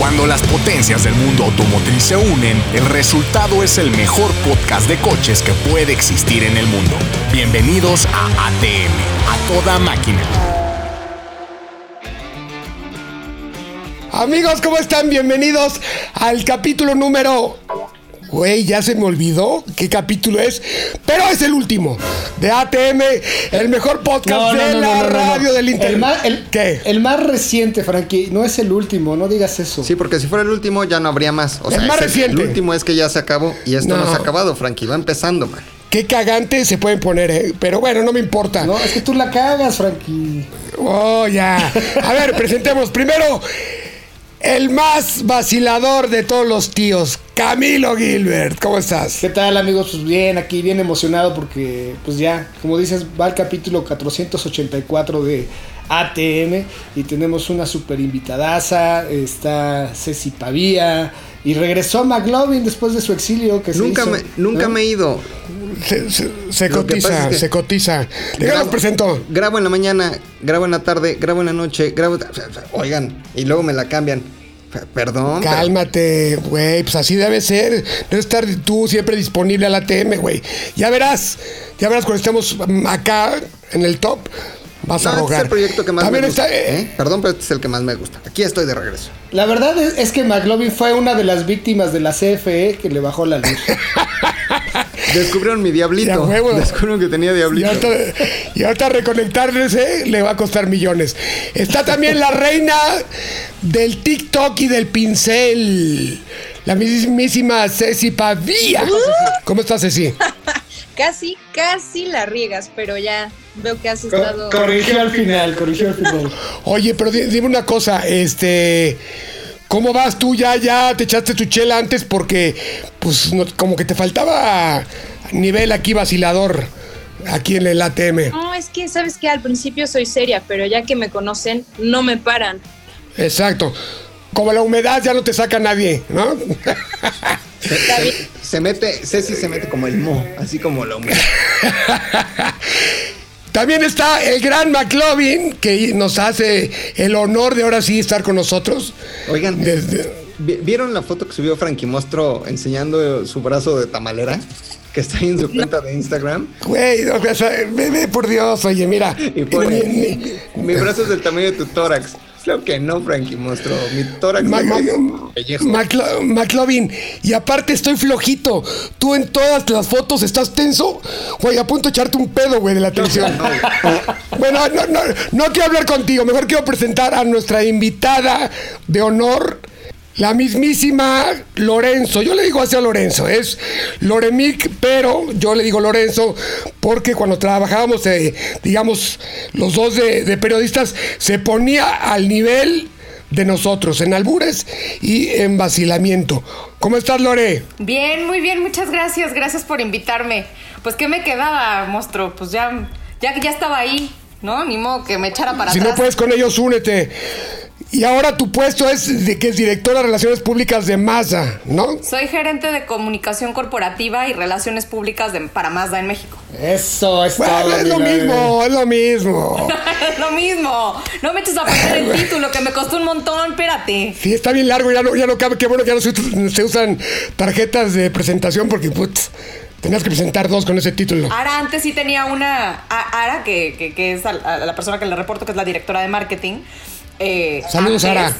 Cuando las potencias del mundo automotriz se unen, el resultado es el mejor podcast de coches que puede existir en el mundo. Bienvenidos a ATM, a toda máquina. Amigos, ¿cómo están? Bienvenidos al capítulo número... Güey, ya se me olvidó qué capítulo es, pero es el último de ATM, el mejor podcast de la radio del internet. El más, el, ¿Qué? el más reciente, Frankie, no es el último, no digas eso. Sí, porque si fuera el último ya no habría más. O El sea, más ese- reciente. El último es que ya se acabó y esto no, No. se ha acabado, Frankie. Va empezando, man. Qué cagante se pueden poner, ¿eh? pero bueno, no me importa. No, es que tú la cagas, Frankie. Oh, ya. A ver, presentemos primero el más vacilador de todos los tíos, Camilo Gilbert. ¿Cómo estás? ¿Qué tal, amigos? Pues bien, aquí bien emocionado porque, pues ya, como dices, va el capítulo 484 de ATM y tenemos una super invitadaza. Está Ceci Pavía y regresó McLovin después de su exilio. Que se Nunca, hizo, me, nunca ¿no? me he ido. Se, cotiza, pasa es que- se cotiza. Déjalo Grabo- presento. Grabo en la mañana, grabo en la tarde, grabo en la noche, grabo. Oigan, y luego me la cambian. Perdón. Cálmate, güey, pues así debe ser. Debe estar tú siempre disponible al ATM, güey. Ya verás, ya verás cuando estemos acá en el top, vas a No, este rogar. es el proyecto que más También me gusta. está, eh, ¿eh? Perdón, pero este es el que más me gusta. Aquí estoy de regreso. La verdad es, es que McLovin fue una de las víctimas de la CFE que le bajó la luz. Descubrieron mi diablito. Ya, huevo. Descubrieron que tenía Y diablito. ahorita, y ahorita reconectarse le va a costar millones. Está también la reina del TikTok y del pincel. La mismísima Ceci Pavía. ¿Cómo estás, Ceci? Casi, casi la riegas, pero ya veo que has estado. corrigió al final, corrigió al final. Oye, pero di- dime una cosa, este. ¿Cómo vas tú? Ya, ya te echaste tu chela antes porque, pues, no- como que te faltaba nivel aquí vacilador, aquí en el ATM. No, es que sabes que al principio soy seria, pero ya que me conocen, no me paran. Exacto. Como la humedad ya no te saca nadie, ¿no? Está bien. Se mete, Ceci se mete como el mo, así como la humedad. También está el gran McLovin, que nos hace el honor de ahora sí estar con nosotros. Oigan, Desde- ¿vi- ¿vieron la foto que subió Frankie Mostro enseñando su brazo de tamalera? Que está ahí en su cuenta de Instagram. Güey, o sea, ve, ve, por Dios, oye, mira. Y pone, mi brazo es del tamaño de tu tórax. Claro que no, Frankie Mostro. Mi tórax Ma-. Maclo- McLovin, y aparte estoy flojito. Tú en todas las fotos estás tenso. Güey, a punto de echarte un pedo, güey, de la televisión. bueno, no, no, no quiero hablar contigo. Mejor quiero presentar a nuestra invitada de honor, la mismísima Lorenzo. Yo le digo así a Lorenzo, es Loremic, pero yo le digo Lorenzo porque cuando trabajábamos, eh, digamos, los dos de, de periodistas, se ponía al nivel de nosotros, en albures y en vacilamiento. ¿Cómo estás, Lore? Bien, muy bien, muchas gracias, gracias por invitarme. Pues qué me quedaba, monstruo, pues ya, ya, ya estaba ahí, ¿no? Ni modo que me echara para si atrás. no puedes con ellos, únete. Y ahora tu puesto es de que es directora de Relaciones Públicas de Masa, ¿no? Soy gerente de comunicación corporativa y relaciones públicas de, para Mazda en México. Eso, es Bueno, todo, es lo mismo, es lo mismo. es lo mismo. No me eches a poner el título que me costó un montón, espérate. Sí, está bien largo, ya no, ya no cabe. Qué bueno que ya no se, se usan tarjetas de presentación porque, putz, tenías que presentar dos con ese título. Ara antes sí tenía una. a- Ara, que, que- que es a, a la persona que le reporto, que es la directora de marketing. Eh, Saludos, antes Ara.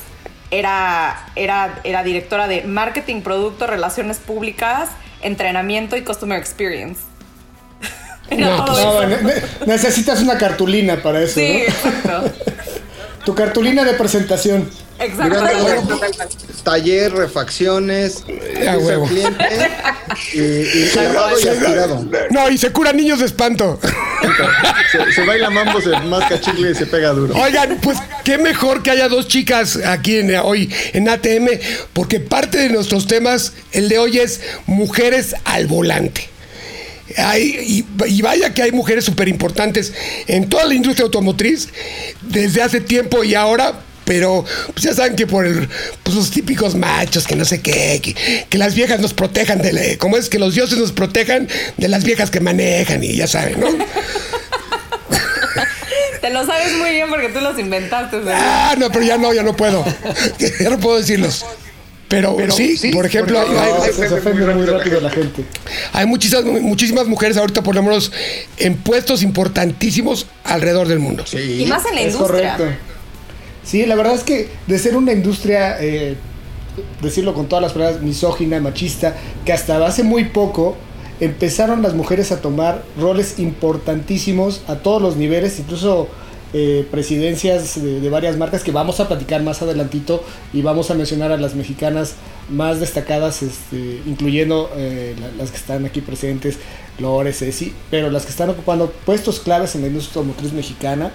Era, era, era directora de marketing, producto, relaciones públicas, entrenamiento y customer experience. Era No, todo No, necesitas una cartulina para eso, Sí, ¿no? exacto. Tu cartulina de presentación. Exacto. Taller, refacciones, huevo. al cliente y, y lavado y aspirado. No, y se curan niños de espanto. Se, se baila mambo, se masca chicle y se pega duro. Oigan, pues qué mejor que haya dos chicas aquí en, hoy en ATM, porque parte de nuestros temas, el de hoy es mujeres al volante. Hay- y, y vaya que hay mujeres súper importantes en toda la industria automotriz desde hace tiempo y ahora, pero pues ya saben que por el- pues, los típicos machos, que no sé qué, que, que las viejas nos protejan de, la- ¿cómo es? Que los dioses nos protejan de las viejas que manejan y ya saben, ¿no? Te lo sabes muy bien porque tú los inventaste. Ah, no, pero ya no, ya no puedo. ya no puedo decirlos. Pero, sí, por ejemplo, hay, se ofende muy rápido la gente. hay muchísimas, muchísimas mujeres ahorita, por lo menos, en puestos importantísimos alrededor del mundo. Y más en la industria. correcto. Sí, la verdad es que de ser una industria, eh, decirlo con todas las palabras, misógina, machista, que hasta hace muy poco empezaron las mujeres a tomar roles importantísimos a todos los niveles, incluso eh, presidencias de, varias marcas que vamos a platicar más adelantito y vamos a mencionar a las mexicanas más destacadas, este, incluyendo eh, la- las que están aquí presentes, Lore, Ceci, pero las que están ocupando puestos claves en la industria automotriz mexicana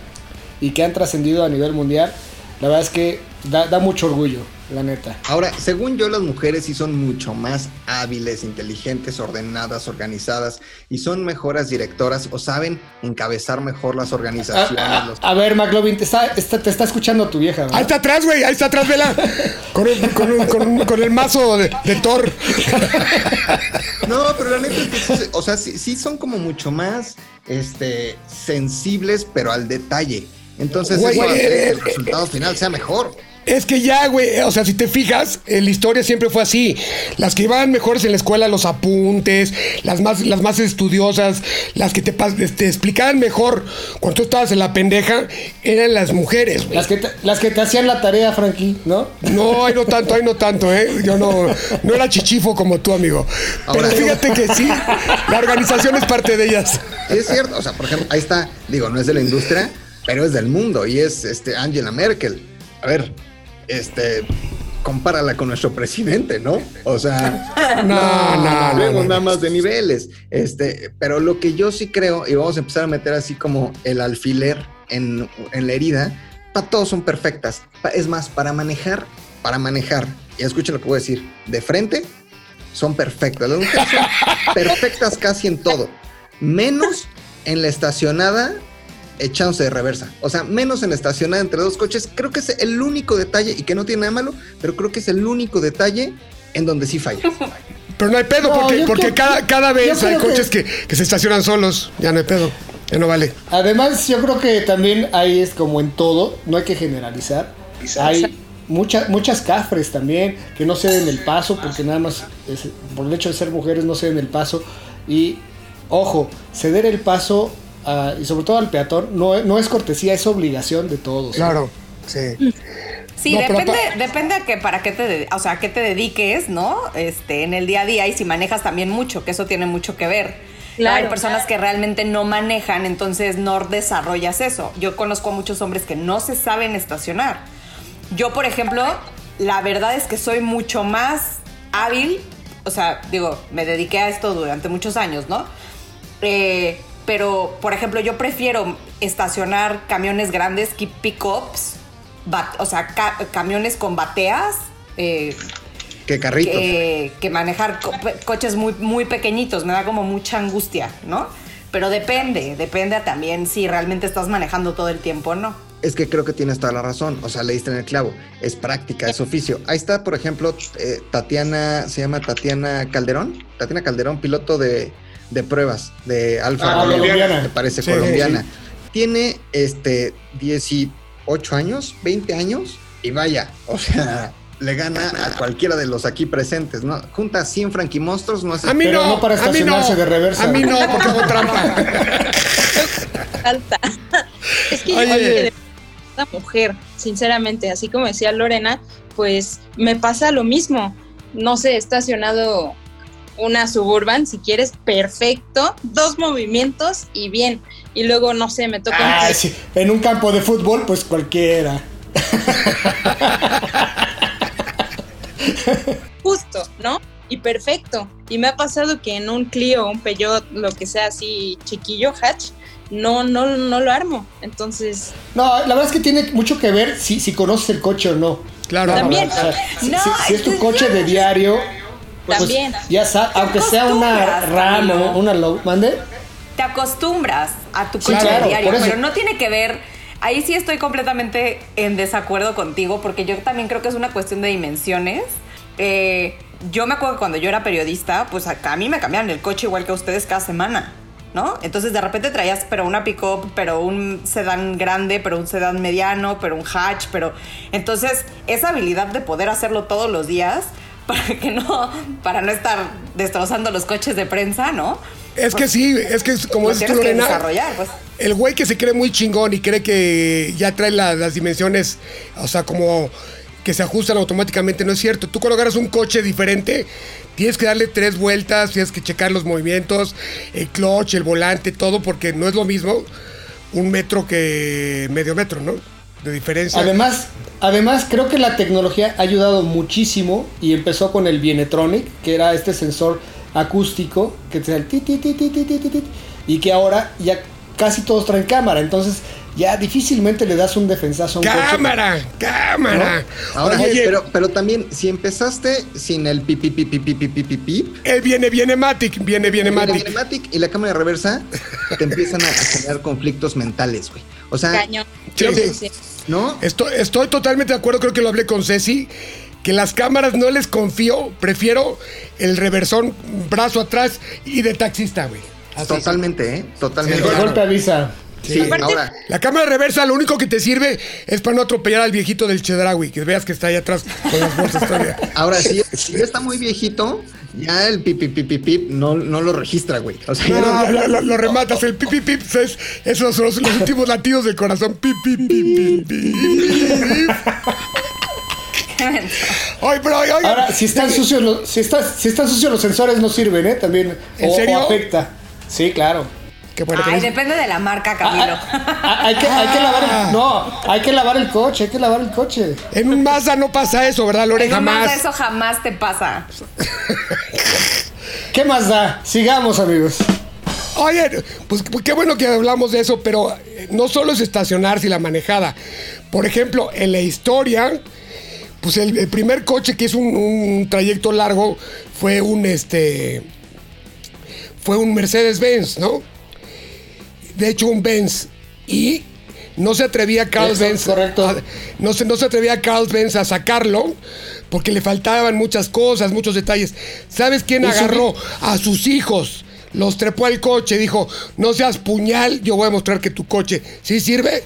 y que han trascendido a nivel mundial, la verdad es que da, da mucho orgullo, la neta. Ahora, según yo, las mujeres sí son mucho más hábiles, inteligentes, ordenadas, organizadas y son mejores directoras o saben encabezar mejor las A, organizaciones. a- los- a ver, McLovin, te está, está- te está escuchando tu vieja, ¿verdad? Ahí está atrás, güey, ahí está atrás, vela. Con el, con un- con un- con el mazo de, de Thor. No, pero la neta es que, sí, o sea, sí, sí son como mucho más este, sensibles, pero al detalle. Entonces, Güey, eso hace eh, que el resultado final sea mejor. Es que ya, güey, o sea, si te fijas, la historia siempre fue así. Las que iban mejores en la escuela, los apuntes, las más, las más estudiosas, las que te, te explicaban mejor cuando tú estabas en la pendeja, eran las mujeres, güey. Las que, te, las que te hacían la tarea, Frankie, ¿no? No, ay, no tanto, ay, no tanto, ¿eh? Yo no, no era chichifo como tú, amigo. Ahora- Pero fíjate que sí, la organización es parte de ellas. Sí, es cierto. O sea, por ejemplo, ahí está, digo, no es de la industria, pero es del mundo y es este, Angela Merkel. A ver, este, compárala con nuestro presidente, ¿no? O sea, No, no, no, no. nada más de niveles. Este, pero lo que yo sí creo, y vamos a empezar a meter así como el alfiler en, en la herida, para todos son perfectas. Es más, para manejar, para manejar, y escuchen lo que voy a decir, de frente son perfectas. Las mujeres son perfectas casi en todo, menos en la estacionada echándose de reversa. O sea, menos en la estacionada entre dos coches. Creo que es el único detalle, y que no tiene nada malo, pero creo que es el único detalle en donde sí falla. Pero no hay pedo, No, porque, yo porque creo- cada, vez hay que- coches que, que se estacionan solos. Ya no hay pedo. Ya no vale. Además, yo creo que también ahí es como en todo, no hay que generalizar. Hay muchas muchas cafres también que no ceden el paso porque nada más es- por el hecho de ser mujeres no ceden el paso y ojo, ceder el paso ah, y sobre todo al peatón no, no es cortesía, es obligación de todos. Claro, sí. Sí, No, depende, depende a que para qué te, o sea, a qué te dediques, ¿no? Este, en el día a día y si manejas también mucho, que eso tiene mucho que ver. Claro, Hay personas claro. que realmente no manejan, entonces no desarrollas eso. Yo conozco a muchos hombres que no se saben estacionar. Yo, por ejemplo, la verdad es que soy mucho más hábil, o sea, digo, me dediqué a esto durante muchos años, ¿no? Eh, pero, por ejemplo, yo prefiero estacionar camiones grandes, que pickups, o sea, ca- camiones con bateas, eh, Que carritos. que, que manejar co- coches muy, muy pequeñitos. Me da como mucha angustia, ¿no? Pero depende, depende también si realmente estás manejando todo el tiempo o no. Es que creo que tienes toda la razón. O sea, le diste en el clavo. Es práctica, es oficio. Ahí está, por ejemplo, eh, Tatiana, se llama Tatiana Calderón. Tatiana Calderón, piloto de, de pruebas de Alfa Ah, Romeo, colombiana. Me parece Sí, colombiana. Tiene este 18 años, 20 años, y vaya, o sea, le gana a cualquiera de los aquí presentes, ¿no? Junta 100 Frankie Monstruos, no sé. A mí Pero no, no para a mí no. estacionarse de reversa. A mí no, porque hago trampa. Falta. es que yo Oye. creo que de una mujer, sinceramente, así como decía Lorena, pues me pasa lo mismo. No sé, he estacionado una suburban, si quieres, perfecto, dos movimientos y bien. Y luego, no sé, me toca Ah, sí, En un campo de fútbol, pues cualquiera. justo, ¿no? Y perfecto. Y me ha pasado que en un Clio, un Peugeot, lo que sea así chiquillo, hatch, no, no, no lo armo. Entonces, No, la verdad es que tiene mucho que ver si, si conoces el coche o no. Claro. También. O sea, si, No, si- si es tu coche de diario, pues También. ya sabes, aunque sea una RAM o una low, ¿mande? te acostumbras a tu Sí, coche claro, diario, pero no tiene que ver. Ahí sí estoy completamente en desacuerdo contigo, porque yo también creo que es una cuestión de dimensiones. Eh, yo me acuerdo que cuando yo era periodista, pues a, a mí me cambiaban el coche igual que a ustedes cada semana. ¿no? Entonces de repente traías, pero una pick-up, pero un sedán grande, pero un sedán mediano, pero un hatch, pero... Entonces, esa habilidad de poder hacerlo todos los días para que no, para no estar destrozando los coches de prensa, ¿no? Es que sí, es que es como es tú, Lorena. desarrollar, pues. El güey que se cree muy chingón y cree que ya trae la- las dimensiones, o sea, como que se ajustan automáticamente, no es cierto. Tú cuando agarras un coche diferente, tienes que darle tres vueltas, tienes que checar los movimientos, el clutch, el volante, todo, porque no es lo mismo un metro que medio metro, ¿no? De diferencia. Además, además, creo que la tecnología ha ayudado muchísimo y empezó con el Bienetronic, que era este sensor acústico que te el ti, ti, ti, ti, ti, ti, ti, ti, y que ahora ya casi todos traen cámara, entonces ya difícilmente le das un defensazo a un coche. ¡Cámara! ¡Cámara! Ahora, Oye, pero, pero también, si empezaste sin el pipi, pipi, pipi, pipi, pipi, él viene, viene Matic, viene, viene Matic. el Matic y la cámara de reversa, te empiezan a generar conflictos mentales, güey. O sea, sí. Sí. ¿No? Estoy, estoy totalmente de acuerdo, creo que lo hablé con Ceci, que las cámaras no les confío, prefiero el reversón, brazo atrás y de taxista, güey. Totalmente, ¿eh? Totalmente. El golpe avisa. Sí, Aparte- ahora, La cámara reversa lo único que te sirve es para no atropellar al viejito del Chedraui, que veas que está ahí atrás con las bolsas todavía. ahora si, si ya está muy viejito, ya el pipi, pipi, pip no, no lo registra, güey. O sea, no- No, lo, lo- lo rematas, el pipi pip, es, esos son los, los últimos latidos del corazón. Pip, pip, pip, pip, pip. Ay, pero, ay, ay, Ahora, si están sucios los, si está- si están sucios los sensores no sirven, ¿eh? También. ¿En o- o serio? afecta. Sí, claro. Qué bueno que Ay, depende de la marca, Camilo. Ah, hay, que, hay que lavar el, no, hay que lavar el coche, hay que lavar el coche. En un Mazda no pasa eso, ¿verdad, Lore? En un Mazda Jamás. eso jamás te pasa. ¿Qué más da? Sigamos, amigos. Oye, pues pues qué bueno que hablamos de eso, pero eh, no solo es estacionarse y la manejada. Por ejemplo, en la historia, pues el, el primer coche que hizo un, un trayecto largo fue un este. Fue un Mercedes-Benz, ¿no? De hecho, un Benz. Y no se atrevía Carl Benz. correcto. a- no, se, no se atrevía Carl Benz a sacarlo porque le faltaban muchas cosas, muchos detalles. ¿Sabes quién agarró a sus hijos? Los trepó al coche, dijo, no seas puñal, yo voy a mostrar que tu coche sí sirve.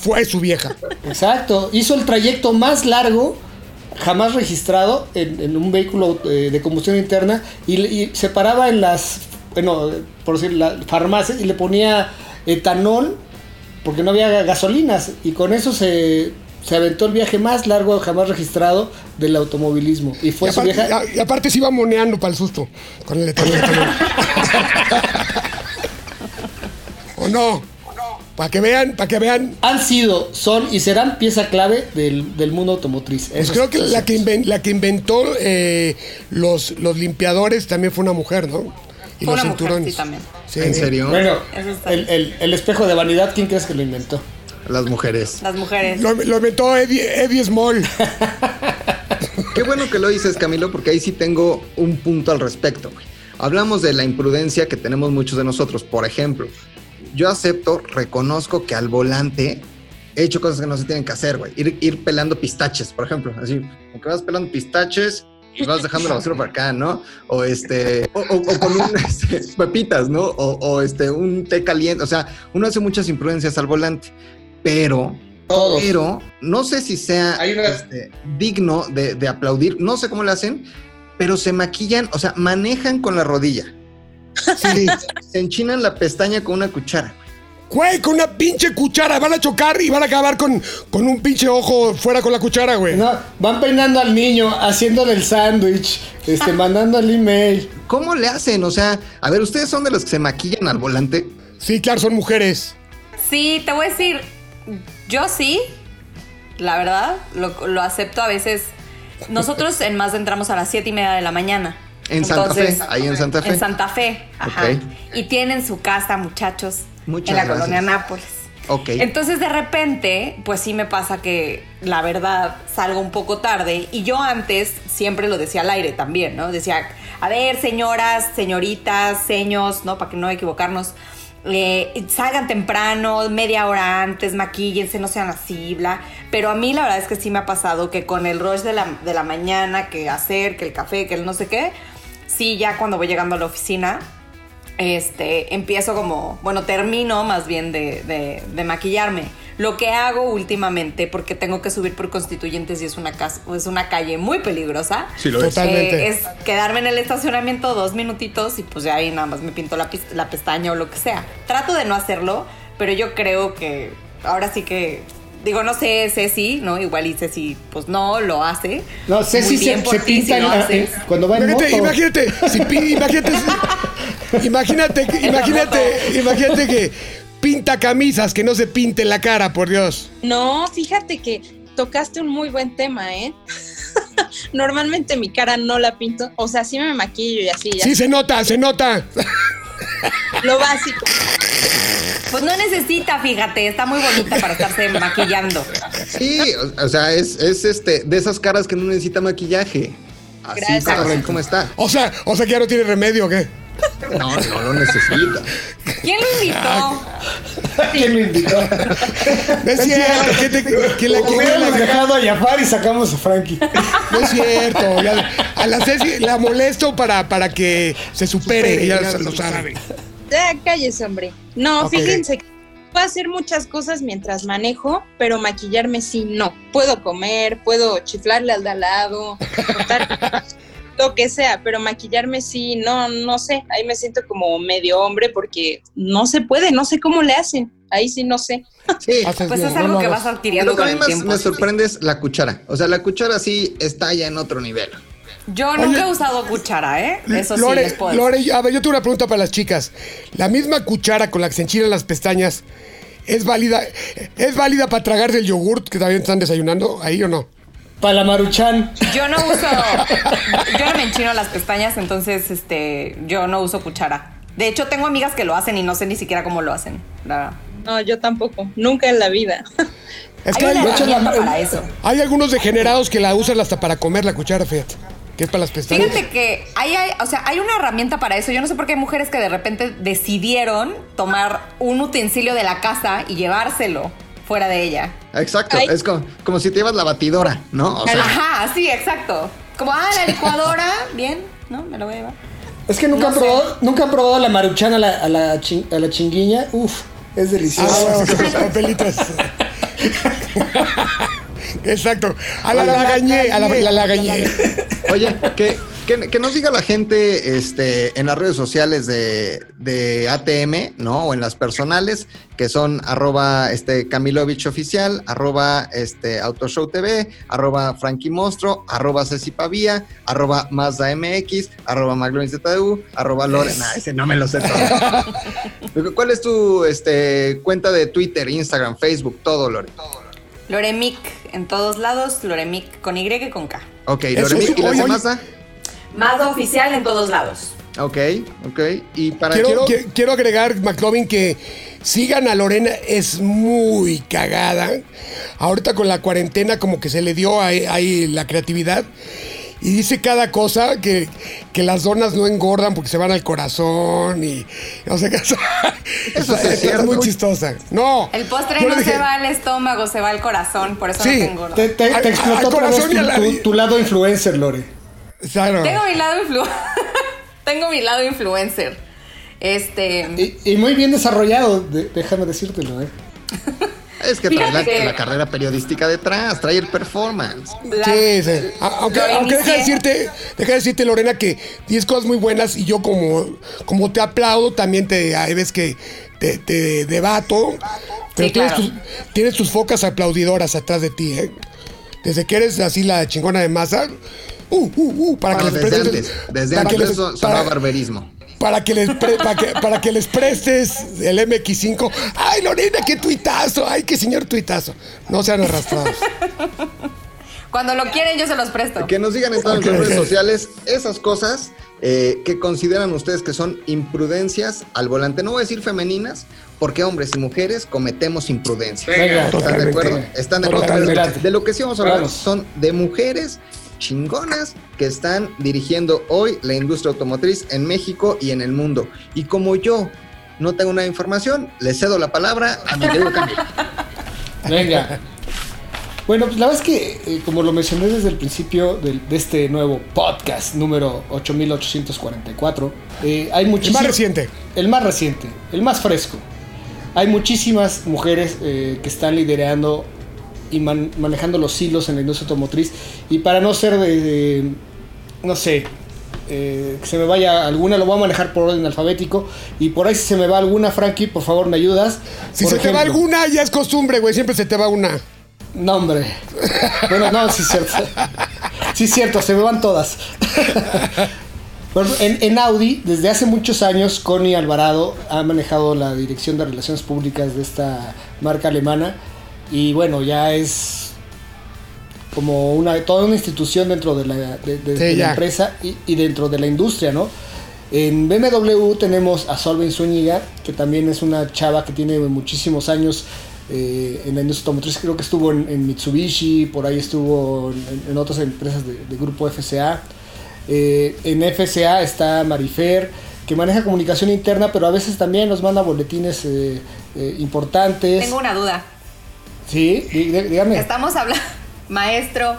Fue su vieja. Exacto. Hizo el trayecto más largo jamás registrado en, en un vehículo eh, de combustión interna y se paraba en las, bueno, por decir, la farmacia y le ponía etanol porque no había gasolinas y con eso se, se aventó el viaje más largo jamás registrado del automovilismo. Y fue y, su aparte, vieja... y aparte se iba moneando para el susto con el etanol. etanol. ¿O no? Para que vean, para que vean. Han sido, son y serán pieza clave del, del mundo automotriz. Pues creo que la que, inven- la que inventó eh, los, los limpiadores también fue una mujer, ¿no? Y Fue los una mujer, sí, también. Sí. ¿En serio? Bueno, Eso está el, el- el espejo de vanidad, ¿quién crees que lo inventó? Las mujeres. Las mujeres. Lo, lo inventó Eddie, Eddie Small. Qué bueno que lo dices, Camilo, porque ahí sí tengo un punto al respecto. güey. Hablamos de la imprudencia que tenemos muchos de nosotros. Por ejemplo, yo acepto, reconozco que al volante he hecho cosas que no se tienen que hacer, güey. Ir, ir pelando pistaches, por ejemplo. Así, como que vas pelando pistaches y vas dejando la basura por acá, ¿no? O este, o, o- o con un, este, pepitas, ¿no? O, o, este, un té caliente. O sea, uno hace muchas imprudencias al volante, pero Todos. pero no sé si sea una- este, digno de, de aplaudir, no sé cómo lo hacen, pero se maquillan, o sea, manejan con la rodilla. Sí, se enchinan la pestaña con una cuchara. Güey, con una pinche cuchara. Van a chocar y van a acabar con, con un pinche ojo fuera con la cuchara, güey. No, van peinando al niño, haciéndole el sándwich, este, mandando el email. ¿Cómo le hacen? O sea, a ver, ¿ustedes son de los que se maquillan al volante? Sí, claro, son mujeres. Sí, te voy a decir, yo sí, la verdad, lo, lo acepto a veces. Nosotros en más entramos a las siete y media de la mañana. En Santa Fe, ahí en Santa Fe. En Santa Fe, ajá. Ok. Y tienen su casa, muchachos, Muchas en la gracias. colonia Nápoles. Ok. Entonces de repente, pues sí me pasa que la verdad salgo un poco tarde y yo antes siempre lo decía al aire también, ¿no? Decía, a ver, señoras, señoritas, seños, ¿no? Para que no equivocarnos. eh, salgan temprano, media hora antes, maquíllense, no sean así, bla. Pero a mí la verdad es que sí me ha pasado que con el rush de la, de la mañana, que hacer, que el café, que el no sé qué, sí, ya cuando voy llegando a la oficina, este, empiezo como, bueno, termino más bien de, de- de maquillarme. Lo que hago últimamente, porque tengo que subir por constituyentes y es una, casa, es una calle muy peligrosa, Sí, lo es. Totalmente. eh, es quedarme en el estacionamiento dos minutitos y pues ya ahí nada más me pinto la, la pestaña o lo que sea. Trato de no hacerlo, pero yo creo que ahora sí que... Digo, no sé, Ceci, ¿no? Igual y Ceci, pues no, lo hace. No sé Muy bien se, por se ti, pinta si lo en la- haces. en- cuando va en Imagínate, moto. imagínate, si imagínate, imagínate, que- imagínate, imagínate que pinta camisas, que no se pinte la cara, por Dios. No, fíjate que tocaste un muy buen tema, ¿eh? Normalmente mi cara no la pinto, o sea, sí me maquillo y así, ya Sí, se nota, se nota. lo básico. Pues no necesita, fíjate, está muy bonita para estarse maquillando. Sí, o, o sea, es, es este, de esas caras que no necesita maquillaje. Así, Gracias. como- así como está. O sea, o sea que ya no tiene remedio, ¿o ¿qué? No, no lo necesita. ¿Quién lo invitó? ¿Quién lo invitó? No es cierto, ¿qué te- que la- que- Hubiéramos que la- dejado a Jafar y sacamos a Frankie. No es cierto. ya- a la Ceci la molesto para, para que se supere, ella lo sabe. Ya cállese, hombre. No, fíjense, que puedo hacer muchas cosas mientras manejo, pero maquillarme sí no. Puedo comer, puedo chiflarle al de al lado, cortar lo que sea, pero maquillarme sí, no, no sé. Ahí me siento como medio hombre porque no se puede, no sé cómo le hacen. Ahí sí no sé. Sí. Pues bien, es no algo lo que vas adquiriendo Lo que a con mí el más tiempo. me sorprende es la cuchara. O sea, la cuchara sí está ya en otro nivel. Yo nunca Oye, he usado cuchara, ¿eh? Eso sí Lore, les puedo decir. Lore, a ver, yo tengo una pregunta para las chicas. La misma cuchara con la que se enchilan las pestañas, ¿es válida, ¿es válida para tragarse el yogurt que también están desayunando ahí o no? Para la Maruchan. Yo no uso, yo no me enchino las pestañas, entonces este, yo no uso cuchara. De hecho, tengo amigas que lo hacen y no sé ni siquiera cómo lo hacen. la verdad. No, yo tampoco, nunca en la vida. Es Hay que hay, hecho, la- para eso. hay algunos degenerados que la usan hasta para comer la cuchara, fíjate. Que es para las pestañas. Fíjate que hay, hay- o sea, hay una herramienta para eso. Yo no sé por qué hay mujeres que de repente decidieron tomar un utensilio de la casa y llevárselo fuera de ella. Exacto. Ay. Es como, como si te llevas la batidora, ¿no? O sea, Ajá, sí, exacto. Como, ah, la licuadora, bien, ¿no? Me lo voy a llevar. Es que nunca, No han probado, nunca han probado la Maruchan a la, a la, chin- a la chinguiña. Uf, es Ah, delicioso. bueno, con los papelitos. Exacto. A la lagañé, a la, la lagañé. Oye, que, que, que nos diga la gente este, en las redes sociales de, de ATM, ¿no? O en las personales, que son arroba este, Camilovich Oficial, arroba este, Autoshow TV, arroba Frankie Monstro, arroba Ceci Pavía, arroba Mazda MX, arroba ZDU, arroba Lorena. Ese no me lo sé todo. ¿Cuál es tu este, cuenta de Twitter, Instagram, Facebook, todo, Lore? Loremic en todos lados, Loremic con Y y con K. Ok, Eso Lore, es- ¿y las oye? Mazda oficial en todos lados. Ok, ok. Y para Quiero, qui- quiero agregar, McLovin, que sigan a Lorena, es muy cagada. Ahorita con la cuarentena como que se le dio ahí, ahí la creatividad. Y dice cada cosa que, que las donas no engordan porque se van al corazón y no sé qué. Eso es es, cierto. muy chistosa. No. El postre no dije, se va al estómago, se va al corazón, por eso Sí. no tengo. Te, te- te Al- explotó tu, tu- tu lado influencer, Lore. Claro. Tengo mi lado influ Tengo mi lado influencer. Este. Y, y muy bien desarrollado, de- déjame decírtelo, ¿eh? Es que trae la, Fíjate que- la carrera periodística detrás, trae el performance. la- Sí, sí. Aunque, aunque deja, de decirte, deja de decirte, Lorena, que tienes cosas muy buenas y yo como, como te aplaudo, también te hay veces que te, te debato. Pero Sí, tienes, claro. tus, tienes tus focas aplaudidoras atrás de ti, ¿eh? Desde que eres así la chingona de masa. Uh, uh, uh, para Bueno, que les desde prestes. antes, desde para que antes, les- eso sonaba para- barberismo. para que les pre- para que, para que les prestes el MX5. Ay, Lorena, qué tuitazo. Ay, qué señor tuitazo. No sean arrastrados. Cuando lo quieren, yo se los presto. Que nos digan en todas nuestras redes sociales esas cosas eh, que consideran ustedes que son imprudencias al volante. No voy a decir femeninas, porque hombres y mujeres cometemos imprudencias. Venga, ¿Están de acuerdo? ¿Están de acuerdo? De lo que sí vamos a hablar Vamos. son de mujeres chingonas que están dirigiendo hoy la industria automotriz en México y en el mundo. Y como yo no tengo una información, le cedo la palabra a mi querido Cambio. Venga. Bueno, pues la verdad es que, eh, como lo mencioné desde el principio de, de este nuevo podcast número 8844, eh, hay El muchísimas... más reciente. El más reciente, el más fresco. Hay muchísimas mujeres eh, que están liderando y man- manejando los hilos en la industria automotriz. Y para no ser de, de- no sé, eh, que se me vaya alguna, lo voy a manejar por orden alfabético. Y por ahí si se me va alguna, Frankie, por favor, me ayudas. Si Por se te va alguna, ya es costumbre, güey. Siempre se te va una. No, hombre. Bueno, no, sí es cierto. Sí es cierto, se me van todas. En Audi, desde hace muchos años, Connie Alvarado ha manejado la dirección de relaciones públicas de esta marca alemana. Y bueno, ya es como una toda una institución dentro de la, de- de- Sí, de la ya. empresa y, y dentro de la industria, ¿no? En BMW tenemos a Solveig Zúñiga, que también es una chava que tiene muchísimos años eh, en la industria automotriz. Creo que estuvo en, en Mitsubishi, por ahí estuvo en, en otras empresas de- del grupo FCA. Eh, en FCA está Marifer, que maneja comunicación interna, pero a veces también nos manda boletines eh, eh, importantes. Tengo una duda. Sí, dí- dí- dígame. Estamos hablando, maestro,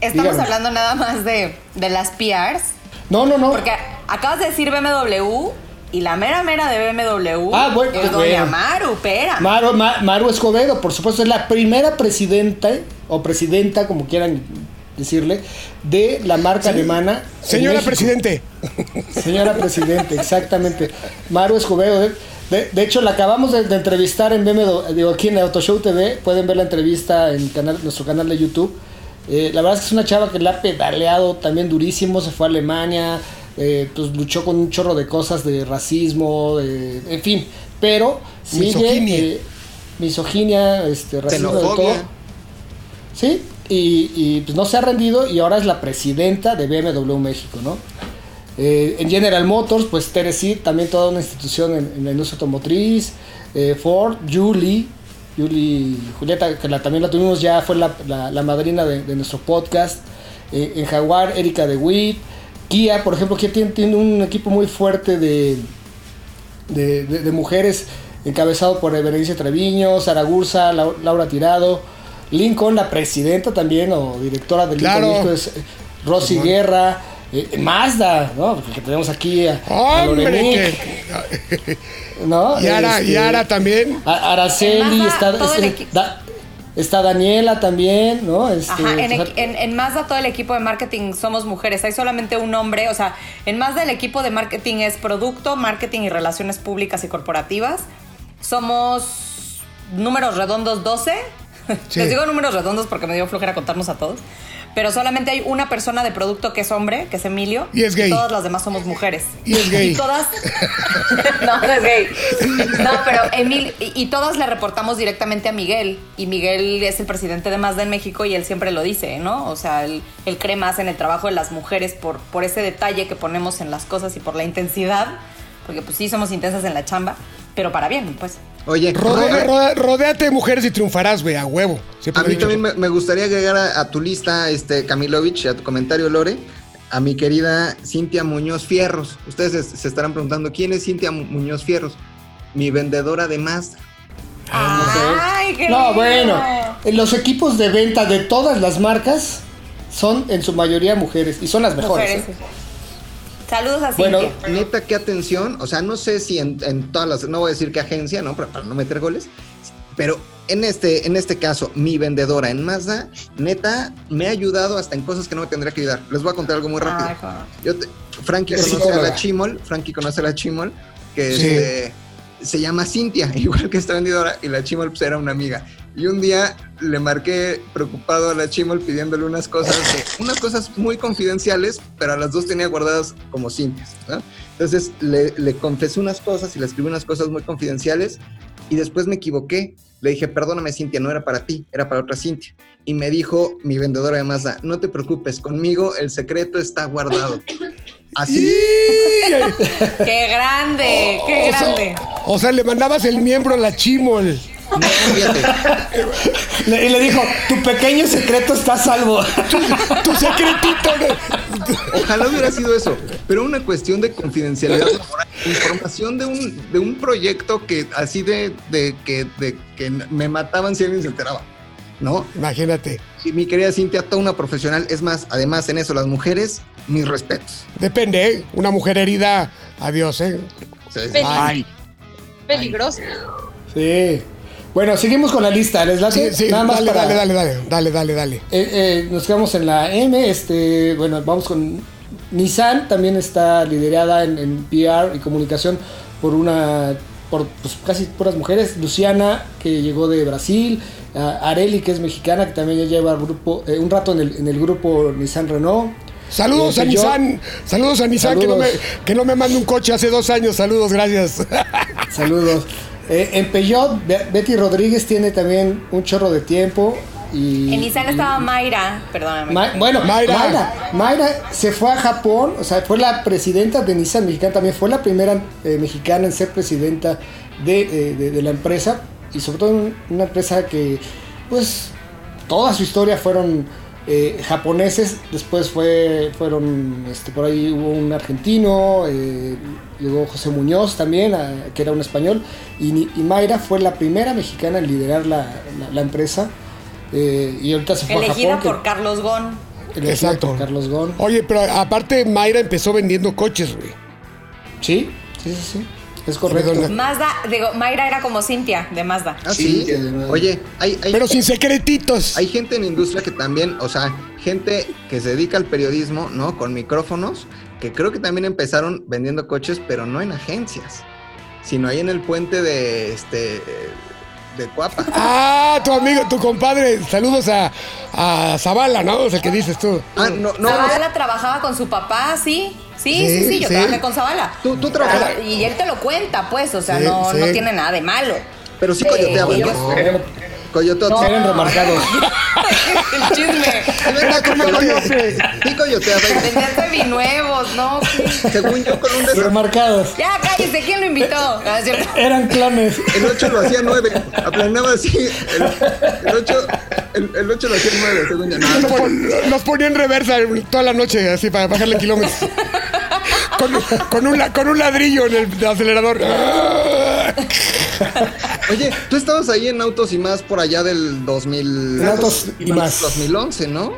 estamos Dígame. hablando nada más de, de las PRs. No, no, no. Porque acabas de decir BMW y la mera mera de BMW Ah, bueno, es pues, doña bueno. Maru Pera. Maru, Ma- Maru Escobedo, por supuesto, es la primera presidenta o presidenta, como quieran decirle, de la marca alemana. Señora presidente. Señora presidente, exactamente. Maru Escobedo. De, de- hecho, la acabamos de, de entrevistar en BMW, digo, aquí en Autoshow TV. Pueden ver la entrevista en canal, nuestro canal de YouTube. Eh, la verdad es que es una chava que la ha pedaleado también durísimo. Se fue a Alemania, eh, pues luchó con un chorro de cosas de racismo, de- en fin. Pero sigue. Misoginia. eh, misoginia, este, racismo de todo. Sí, y, y, pues no se ha rendido y ahora es la presidenta de BMW México, ¿no? Eh, en General Motors, pues Tennessee, también toda una institución en, en la industria automotriz. Eh, Ford, Julie, Julie Julieta, que la, también la tuvimos ya, fue la, la- la madrina de, de nuestro podcast. Eh, en Jaguar, Erika de Witt. Kia, por ejemplo, Kia tiene, tiene un equipo muy fuerte de, de, mujeres encabezado por Berenice Treviño, Sara Gursa, Lau- Laura Tirado, Lincoln, la presidenta también o directora del Claro. Lincoln es Rosy Guerra, eh, Mazda, ¿no? Porque tenemos aquí a, a Hombre, Lorenic, que. ¿no? Yara, Este, Yara también. a- Araceli, Mazda, está, el este, da- está Daniela también, ¿no? Este, Ajá, en, o sea, equi- en, en Mazda todo el equipo de marketing somos mujeres, hay solamente un hombre, o sea, en Mazda el equipo de marketing es producto, marketing y relaciones públicas y corporativas. Somos números redondos 12. Sí. Les digo números redondos porque me dio flojera contarnos a todos. Pero solamente hay una persona de producto que es hombre, que es Emilio. Y es gay. todas las demás somos mujeres. Y es gay. Y todas. no, no es gay. No, pero Emil. Y, y todas le reportamos directamente a Miguel. Y Miguel es el presidente de Mazda en México y él siempre lo dice, ¿no? O sea, él, él cree más en el trabajo de las mujeres por, por ese detalle que ponemos en las cosas y por la intensidad. Porque, pues sí, somos intensas en la chamba, pero para bien, pues. Oye, Rodea- rodea- rodéate de mujeres y triunfarás, güey, a huevo. Siempre a mí también me, me gustaría agregar a, a tu lista, este, Camilovich, y a tu comentario, Lore, a mi querida Cintia Muñoz Fierros. Ustedes se, se estarán preguntando, ¿quién es Cintia Mu- Muñoz Fierros? Mi vendedora de Mazda. ¡Ay, qué No, lindo! bueno, en los equipos de venta de todas las marcas son en su mayoría mujeres y son las mejores. Mujeres. ¿eh? Saludos a Bueno, Cintia. Neta, qué atención. O sea, no sé si en, en todas las, no voy a decir qué agencia, ¿no? Para, para no meter goles. Pero en este, en este caso, mi vendedora en Mazda, neta, me ha ayudado hasta en cosas que no me tendría que ayudar. Les voy a contar algo muy rápido. Ay, joder. Yo te- Frankie conoce a la Chimol, Frankie conoce a la Chimol, que Sí. este, se llama Cintia, igual que esta vendedora, y la Chimol pues era una amiga. Y un día le marqué preocupado a la Chimol pidiéndole unas cosas, de- unas cosas muy confidenciales, pero a las dos tenía guardadas como Cintias. ¿no? Entonces le, le confesé unas cosas y le escribí unas cosas muy confidenciales y después me equivoqué. Le dije, perdóname Cintia, no era para ti, era para otra Cintia. Y me dijo mi vendedora de Mazda, no te preocupes, conmigo el secreto está guardado. Así. ¡Qué grande! ¡Qué o, sea, grande! o sea, le mandabas el miembro a la chimol. No, fíjate. Y le dijo, tu pequeño secreto está a salvo. Tu secretito. de- Ojalá hubiera sido eso, pero una cuestión de confidencialidad laboral, información de un, de un proyecto que así de, de que, de que me mataban si alguien se enteraba. ¿no? Imagínate. Y mi querida Cintia, toda una profesional. Es más, además en eso, las mujeres, mis respetos. Depende, ¿eh? Una mujer herida, adiós, ¿eh? Sí, sí. Peli- Ay. Peligroso. Sí. Bueno, seguimos con la lista. ¿Les late? Sí, sí, Nada más dale, para- dale, dale, dale, dale, dale, dale. Eh, eh, nos quedamos en la M, este, bueno, vamos con Nissan, también está liderada en, en PR y comunicación por una, por pues, casi puras mujeres, Luciana, que llegó de Brasil, a Areli, que es mexicana, que también ya lleva grupo, eh, un rato en el, en el grupo Nissan Renault. Saludos Eh, a. Nissan, saludos a Nissan, que no, me, que no me mande un coche hace dos años, saludos, gracias. Saludos. Eh, en Peugeot, Be- Betty Rodríguez tiene también un chorro de tiempo. Y, En Nissan estaba Mayra, perdóname. Ma- bueno, Mayra. Mayra. Mayra se fue a Japón, o sea, fue la presidenta de Nissan mexicana, también fue la primera eh, mexicana en ser presidenta de, eh, de- de la empresa y sobre todo un- una empresa que, pues, toda su historia fueron eh, japoneses, después fue, fueron, este, por ahí hubo un argentino, eh, llegó José Muñoz también, a- que era un español, y, Mayra fue la primera mexicana en liderar la, la- la empresa. eh, y ahorita se fue a Elegida que- por Carlos Gon. Exacto. por Carlos Gon. Oye, pero aparte Mayra empezó vendiendo coches, güey. Sí, sí, sí, sí. Es correcto. Mazda, digo, Mayra era como Cintia de Mazda. Ah, sí. Oye, hay, hay, Pero sin secretitos. hay gente en industria que también, o sea, gente que se dedica al periodismo, ¿no? Con micrófonos, que creo que también empezaron vendiendo coches, pero no en agencias, sino ahí en el puente de este de Cuapa. Ah, tu amigo, tu compadre. Saludos a, a Zavala, ¿no? O sea, que dices tú. Ah, no, no, Zavala trabajaba con su papá, sí. Sí, sí, Sí, sí, yo sí. trabajé con Zavala. Tú- tú trabajaste- Ah, Y él te lo cuenta, pues, o sea, Sí, no, sí. no tiene nada de malo. pero sí coyoteaban, ellos- ¿no? Eran, Coyotot. eran remarcados. El chisme. Sí, venga, coyote. Sí, coyoteaba. Vendían seminuevos, ¿no? Según yo, con un desarrollo. remarcados. Ya, cállese, ¿quién lo invitó? No. Eran clones. El 8 lo hacía 9. Aplanaba así. El, el 8 el, el 8 lo hacía 9, según yo. Nos, No, pon- nos ponía en reversa toda la noche, así, para bajarle kilómetros. Con, con un, con un ladrillo en el acelerador. Oye, tú estabas ahí en Autos y más por allá del 2000. En Autos y Más. 2011, ¿no?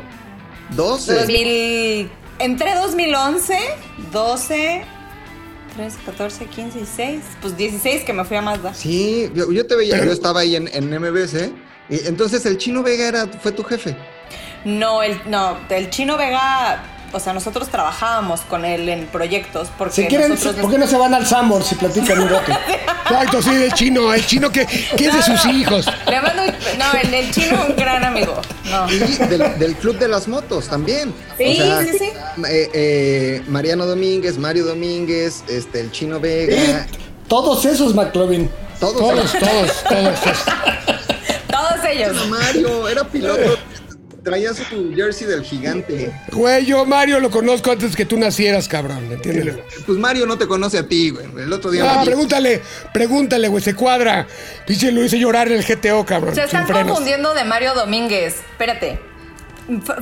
12. 2000, entre 2011, 12, 13, 14, 15, 16, pues 16 que me fui a Mazda. Sí, yo, yo te veía, yo estaba ahí en, en MBS. Y entonces el chino Vega era, fue tu jefe. No, el, no, el chino Vega, o sea, nosotros trabajábamos con él en proyectos porque Si quieren, nosotros ¿por qué no se van al Sambor si platican un rato? Exacto, sí, el chino, el chino que, que es de sus hijos. Le mando un- no, el, el chino un gran amigo. No. Y del, del Club de las Motos también. Sí, sí, sí. eh, eh, Mariano Domínguez, Mario Domínguez, este, el chino Vega. Todos esos, McLovin. Todos. Todos, todos, todos. todos. Todos ellos. Mario, era piloto. Traía su jersey del gigante. Güey, yo Mario lo conozco antes que tú nacieras, cabrón, ¿entiendes? Pues Mario no te conoce a ti, güey. El otro día. Ah, pregúntale, pregúntale, güey, se cuadra. Pinche lo hice llorar en el GTO, cabrón. Se están confundiendo de Mario Domínguez. Espérate.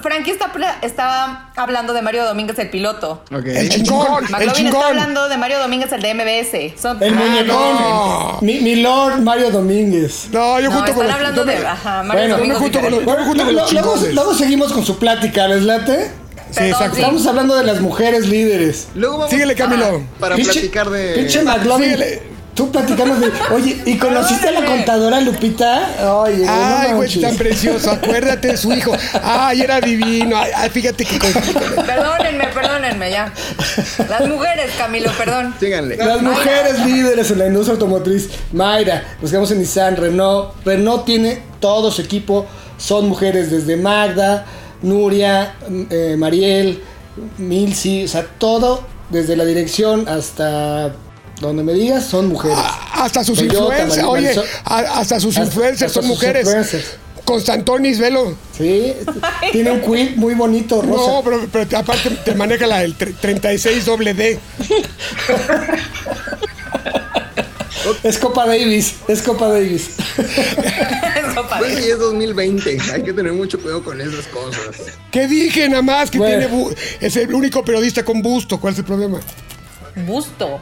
Frankie está, estaba hablando de Mario Domínguez, el piloto. El chingón, el McLovin está chingón. hablando de Mario Domínguez, el de MBS. Son- El Ah, muñecón. no. Mi, mi Lord Mario Domínguez. No, yo No, junto con los- hablando de. Ajá, Mario Bueno, yo me Domínguez. junto con los, junto con Luego, los luego- chingones. luego seguimos con su plática, ¿les late? Sí, exacto. Estamos hablando de las mujeres líderes. Luego vamos Síguele, Camilo. para Pinche- platicar de. Pinche McLovin. Síguele. Tú platicamos de. Oye, ¿y conociste a la contadora Lupita? Oye, Ay, no güey, tan precioso. Acuérdate de su hijo. Ay, era divino. Ay, ay, fíjate que. Perdónenme, perdónenme, ya. Las mujeres, Camilo, perdón. Síganle. Las mujeres líderes en la industria automotriz. Mayra, nos quedamos en Nissan, Renault. Renault tiene todo su equipo. Son mujeres desde Magda, Nuria, m- eh, Mariel, Milsi. O sea, todo desde la dirección hasta donde me digas son mujeres. Hasta sus influencers. Mari- Oye, a- hasta sus influencers hasta son sus mujeres. influencers. Constantonis, velo. Sí, tiene un quilt muy bonito, rosa. No, pero, pero te- aparte te maneja la del tre- 36 doble D. Es Copa Davis, es Copa Davis. Bueno, y es 2020. Hay que tener mucho cuidado con esas cosas. ¿Qué dije nada más? Que Bueno. tiene es el único periodista con busto. ¿Cuál es el problema? Busto.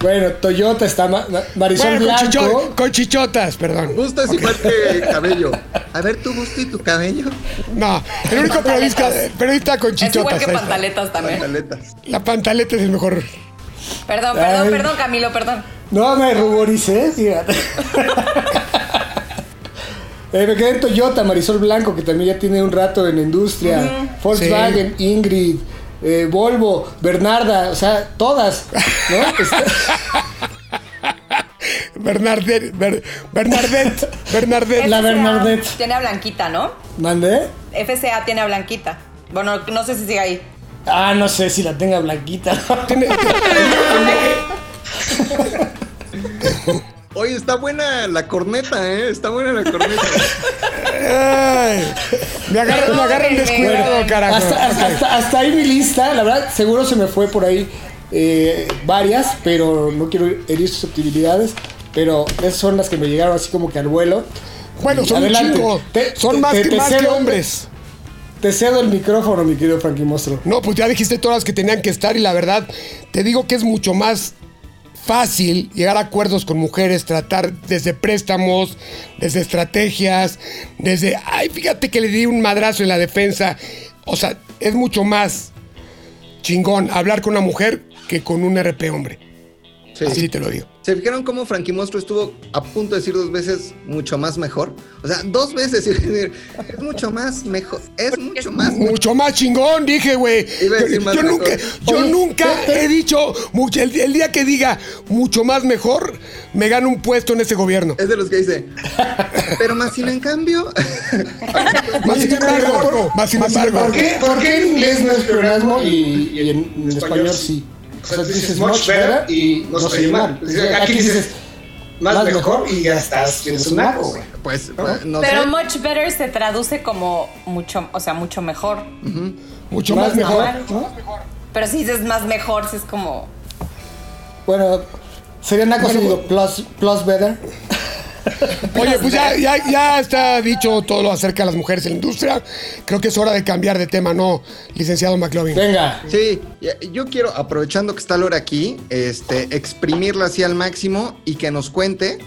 Bueno, Toyota está Ma- Ma- Marisol Bueno, con, chicho- Blanco. con chichotas, perdón. Busto es igual que cabello. A ver, tú, Busto, y tu cabello. No, el único periodista, periodista con Es igual chichotas. que pantaletas también. Pantaletas. La pantaleta es el mejor. Perdón, perdón, Ay. perdón, Camilo, perdón. No me ruboricé, fíjate. Eh, me quedé en Toyota, Marisol Blanco, que también ya tiene un rato en la industria. Volkswagen, Ingrid, eh, Volvo, Bernarda, o sea, todas, ¿no? Este- Bernardet, Ber- Bernardet, Bernardet. La FCA Bernadette. Tiene a Blanquita, ¿no? ¿Mandé? FCA tiene a Blanquita. Bueno, no sé si sigue ahí. Ah, no sé si la tenga blanquita. Tiene- Oye, está buena la corneta, ¿eh? Está buena la corneta. Ay, me agarran, me agarran Perdónenme. descuidado, carajo. Hasta, hasta- hasta- hasta ahí mi lista, la verdad, seguro se me fue por ahí eh, varias, pero no quiero herir susceptibilidades. Pero esas son las que me llegaron así como que al vuelo. Bueno, Y son un adelante. chingo. Te- Son te- más, te- que, te más que cedo- hombres. Te cedo el micrófono, mi querido Frankie Mostro. No, pues ya dijiste todas las que tenían que estar y la verdad, te digo que es mucho más fácil llegar a acuerdos con mujeres, tratar desde préstamos, desde estrategias, desde, ay, fíjate que le di un madrazo en la defensa. O sea, es mucho más chingón hablar con una mujer que con un RP hombre. Sí. Así te lo digo. ¿Se fijaron cómo Frankie Monstruo estuvo a punto de decir dos veces mucho más mejor? O sea, dos veces iba a decir, es mucho más mejor, es mucho más mejor. Mucho más chingón, dije, güey. Yo, nunca, yo Oye, nunca he dicho, mucho, el, el día que diga mucho más mejor, me gano un puesto en ese gobierno. Es de los que dice, pero más sin en cambio. Más sin embargo, más sin embargo. ¿Por qué, por qué en inglés no es pleonasmo y, y en, en español sí? O sea, tú dices much better y no se oye mal. Aquí dices más mejor y ya estás, tienes un naco, güey. Pues, no Pero much better se traduce como mucho, o sea, mucho mejor. Mucho Más más mejor. Pero si dices más mejor, si es como. Bueno, sería naco si digo plus, plus better. Oye, pues ya, ya, ya está dicho todo lo acerca de las mujeres en la industria. Creo que es hora de cambiar de tema, ¿no, licenciado McLovin? Venga. Sí, yo quiero, aprovechando que está Lore aquí, este, exprimirla así al máximo y que nos cuente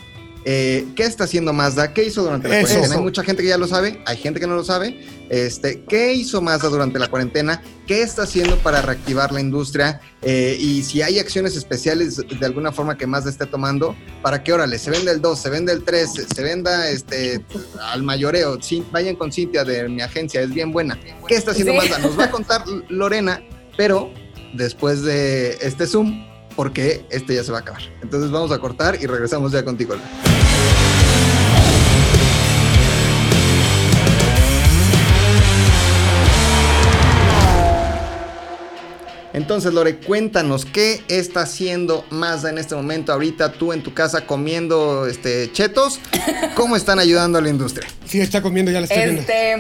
eh, qué está haciendo Mazda, qué hizo durante la Eso. cuarentena. Hay mucha gente que ya lo sabe, hay gente que no lo sabe. Este, ¿Qué hizo Mazda durante la cuarentena? ¿Qué está haciendo para reactivar la industria? Eh, y si hay acciones especiales de alguna forma que Mazda esté tomando para que, órale, se venda el 2, se venda el 3, se, venda este, al mayoreo. Cin- vayan con Cintia de mi agencia, es bien buena. ¿Qué está haciendo Sí. Mazda? Nos va a contar Lorena, pero después de este Zoom, porque este ya se va a acabar. Entonces vamos a cortar y regresamos ya contigo. Lore. Entonces, Lore, cuéntanos, ¿qué está haciendo Mazda en este momento? Ahorita tú en tu casa comiendo este, chetos, ¿cómo están ayudando a la industria? Sí, está comiendo, ya la estoy viendo. Este.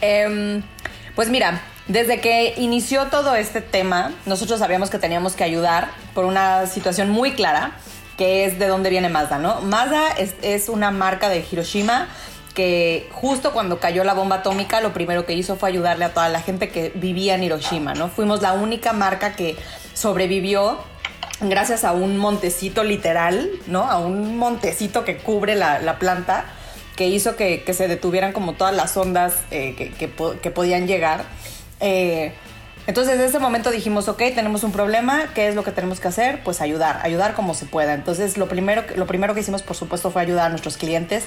em, pues mira, desde que inició todo este tema, nosotros sabíamos que teníamos que ayudar por una situación muy clara, que es de dónde viene Mazda, ¿no? Mazda es, es una marca de Hiroshima que justo cuando cayó la bomba atómica, lo primero que hizo fue ayudarle a toda la gente que vivía en Hiroshima, ¿no? Fuimos la única marca que sobrevivió gracias a un montecito literal, ¿no? A un montecito que cubre la, la planta, que hizo que, que se detuvieran como todas las ondas eh, que, que que podían llegar. Eh, entonces, en ese momento dijimos, ok, tenemos un problema, ¿qué es lo que tenemos que hacer? Pues ayudar, ayudar como se pueda. Entonces, lo primero, lo primero que hicimos, por supuesto, fue ayudar a nuestros clientes.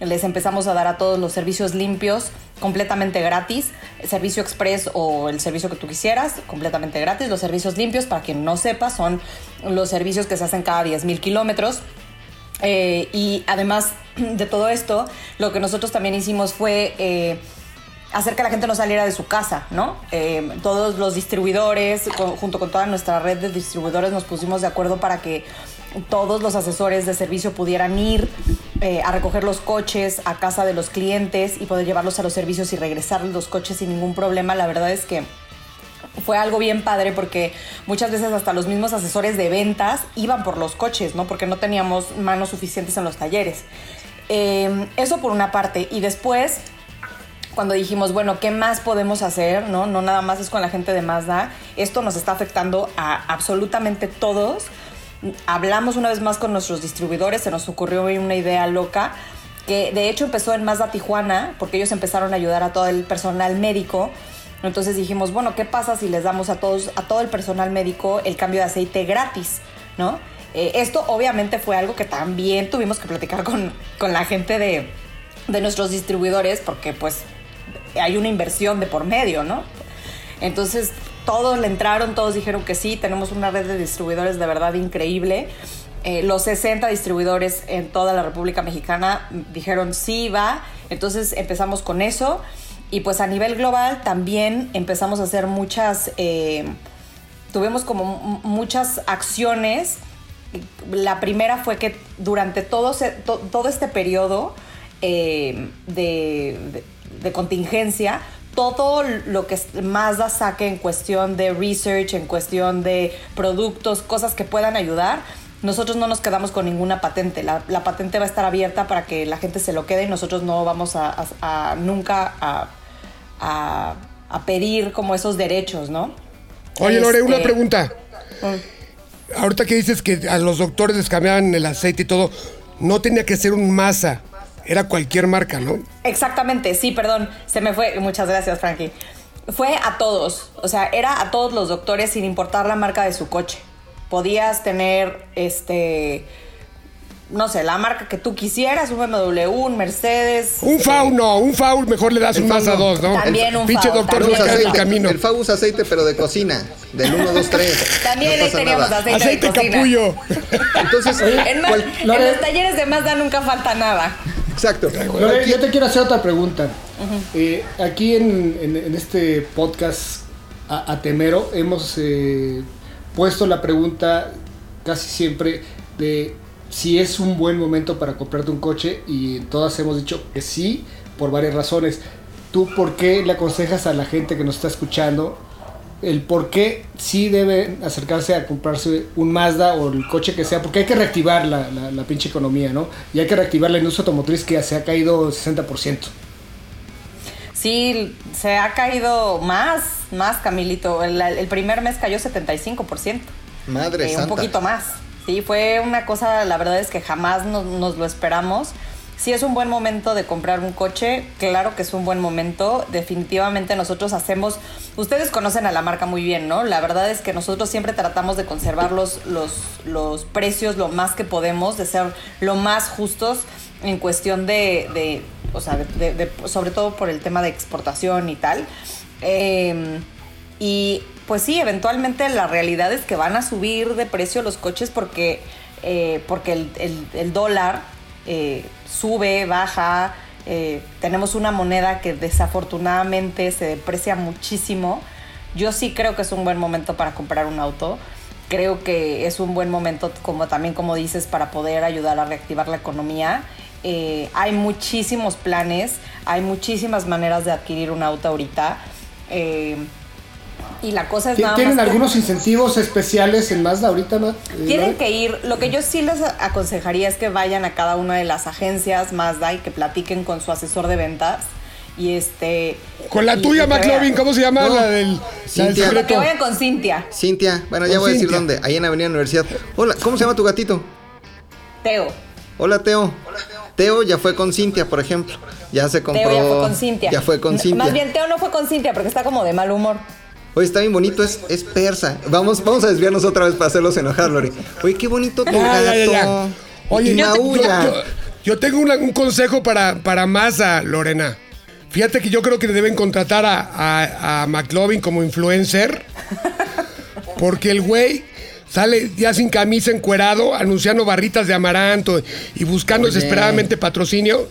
Les empezamos a dar a todos los servicios limpios, completamente gratis. Servicio express o el servicio que tú quisieras, completamente gratis. Los servicios limpios, para quien no sepa, son los servicios que se hacen cada 10.000 kilómetros. Eh, y además de todo esto, lo que nosotros también hicimos fue eh, hacer que la gente no saliera de su casa, ¿no? Eh, todos los distribuidores, junto con toda nuestra red de distribuidores, nos pusimos de acuerdo para que todos los asesores de servicio pudieran ir eh, a recoger los coches a casa de los clientes y poder llevarlos a los servicios y regresar los coches sin ningún problema. La verdad es que fue algo bien padre porque muchas veces hasta los mismos asesores de ventas iban por los coches, ¿no? Porque no teníamos manos suficientes en los talleres. Eh, eso por una parte. Y después, cuando dijimos, bueno, ¿qué más podemos hacer? No, no nada más es con la gente de Mazda. Esto nos está afectando a absolutamente todos. hablamos una vez más con nuestros distribuidores, se nos ocurrió una idea loca que de hecho empezó en Mazda Tijuana, porque ellos empezaron a ayudar a todo el personal médico. Entonces dijimos, bueno, ¿qué pasa si les damos a todos, a todo el personal médico el cambio de aceite gratis? ¿No? Eh, esto obviamente fue algo que también tuvimos que platicar con, con la gente de, de nuestros distribuidores, porque pues hay una inversión de por medio, ¿no? Entonces todos le entraron, todos dijeron que sí, tenemos una red de distribuidores de verdad increíble. Eh, los 60 distribuidores en toda la República Mexicana dijeron sí, va. Entonces empezamos con eso. Y pues a nivel global también empezamos a hacer muchas, eh, tuvimos como muchas acciones. La primera fue que durante todo, todo este periodo eh, de, de contingencia, todo lo que Mazda saque en cuestión de research, en cuestión de productos, cosas que puedan ayudar, nosotros no nos quedamos con ninguna patente. La, patente va a estar abierta para que la gente se lo quede y nosotros no vamos a, nunca a, pedir como esos derechos, ¿no? Oye, Lore, una este, pregunta. Mm. Ahorita que dices que a los doctores les cambiaban el aceite y todo, no tenía que ser un masa era cualquier marca, ¿no? Exactamente, sí, perdón, se me fue. Muchas gracias, Frankie. Fue a todos, o sea, era a todos los doctores sin importar la marca de su coche. Podías tener, este, no sé, la marca que tú quisieras, un BMW, un Mercedes. Un FAU no, un FAU mejor le das un Mazda 2, ¿no? También un Pinche doctor no aceite, el camino. El FAU usa aceite, pero de cocina, del 1, 2, 3. También no teníamos aceite, aceite de cocina. capullo. Entonces, en, en los talleres de Mazda nunca falta nada. Exacto. yo te quiero hacer otra pregunta. Eh, aquí en, este podcast a, Temero hemos eh, puesto la pregunta casi siempre de si es un buen momento para comprarte un coche y todas hemos dicho que sí por varias razones. ¿Tú por qué le aconsejas a la gente que nos está escuchando el por qué sí debe acercarse a comprarse un Mazda o el coche que sea, porque hay que reactivar la, la, pinche economía, ¿no? Y hay que reactivar la industria automotriz que se ha caído 60%. Sí, se ha caído más, más, Camilito. El, primer mes cayó 75%. Madre eh, santa. Un poquito más. Sí, fue una cosa, la verdad es que jamás nos lo esperamos. Si es un buen momento de comprar un coche, claro que es un buen momento. Definitivamente nosotros hacemos, ustedes conocen a la marca muy bien, ¿no? La verdad es que nosotros siempre tratamos de conservar los, los, precios lo más que podemos, de ser lo más justos en cuestión de, o sea, sobre todo por el tema de exportación y tal. Em, y pues sí, eventualmente la realidad es que van a subir de precio los coches porque, eh, porque el, el dólar eh, sube, baja. Eh, tenemos una moneda que desafortunadamente se deprecia muchísimo. Yo sí creo que es un buen momento para comprar un auto. Creo que es un buen momento, como también como dices, para poder ayudar a reactivar la economía. Eh, hay muchísimos planes, hay muchísimas maneras de adquirir un auto ahorita. Y la cosa es nada ¿Tienen algunos incentivos especiales en Mazda ahorita, ¿no? Tienen que ir. Lo que yo sí les aconsejaría es que vayan a cada una de las agencias Mazda y que platiquen con su asesor de ventas. Y este. Con la tuya, McLovin, ¿cómo se llama? La del. Cintia. que vayan con Cintia. Cintia. Bueno, ya voy a decir dónde. Ahí en Avenida Universidad. Hola, ¿cómo se llama tu gatito? Teo. Hola, Teo. Hola, Teo. Teo ya fue con Cintia, por ejemplo. Ya se compró. Teo ya fue con Cintia. Ya fue con Cintia. Más bien, Teo no fue con Cintia porque está como de mal humor. Oye, está bien bonito, es, es persa. Vamos, vamos a desviarnos otra vez para hacerlos enojar, Lori. Oye, qué bonito tu gato. Oye, yo, yo, tengo un consejo para, para Masa, Lorena. Fíjate que yo creo que deben contratar a, a, a McLovin como influencer. Porque el güey sale ya sin camisa encuerado, anunciando barritas de amaranto y buscando desesperadamente patrocinio.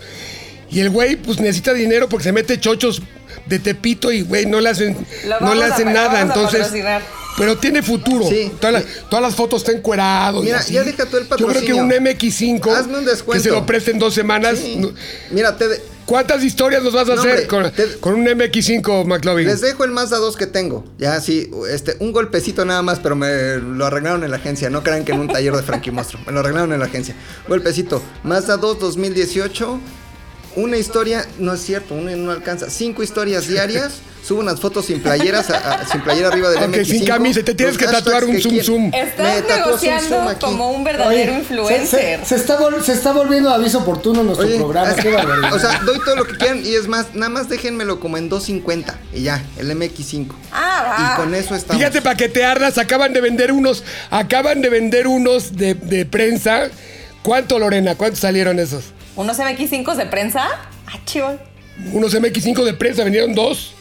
Y el güey, pues necesita dinero porque se mete chochos de Tepito y, güey, no le hacen, no le hacen nada. Entonces, pero tiene futuro. Sí. Todas, las, fotos están encueradas. Mira, ya deja todo el patrocinio. Yo creo que un MX5 Hazme un descuento. que se lo presten dos semanas. Mira, te ¿Cuántas historias nos vas a hacer con, un MX5, McLovin? Les dejo el Mazda 2 que tengo. Ya sí, este, un golpecito nada más, pero me lo arreglaron en la agencia. No crean que en un taller de Frankie Monstruo. Me lo arreglaron en la agencia. Golpecito. Mazda 2 2018 una historia, no es cierto, una no alcanza. Cinco historias diarias, subo unas fotos sin playeras, a- a- sin playera arriba del Aunque MX5. sin camisa, te tienes que tatuar un que zoom zoom. Estás tatúo zoom zoom negociando como un verdadero Oye, influencer. Se, se está vol- se está volviendo aviso oportuno nuestro Oye, programa. Qué barbaridad. o sea, doy todo lo que quieran y es más, nada más déjenmelo como en 2.50 y ya, el MX5. Ah, Y va. con eso estamos. Fíjate para que te ardas, acaban de vender unos, acaban de vender unos de, de prensa. ¿Cuánto, Lorena? ¿Cuántos salieron esos? ¿Unos MX5 de prensa? Ah, chivo. Unos MX5 de prensa, vendieron dos.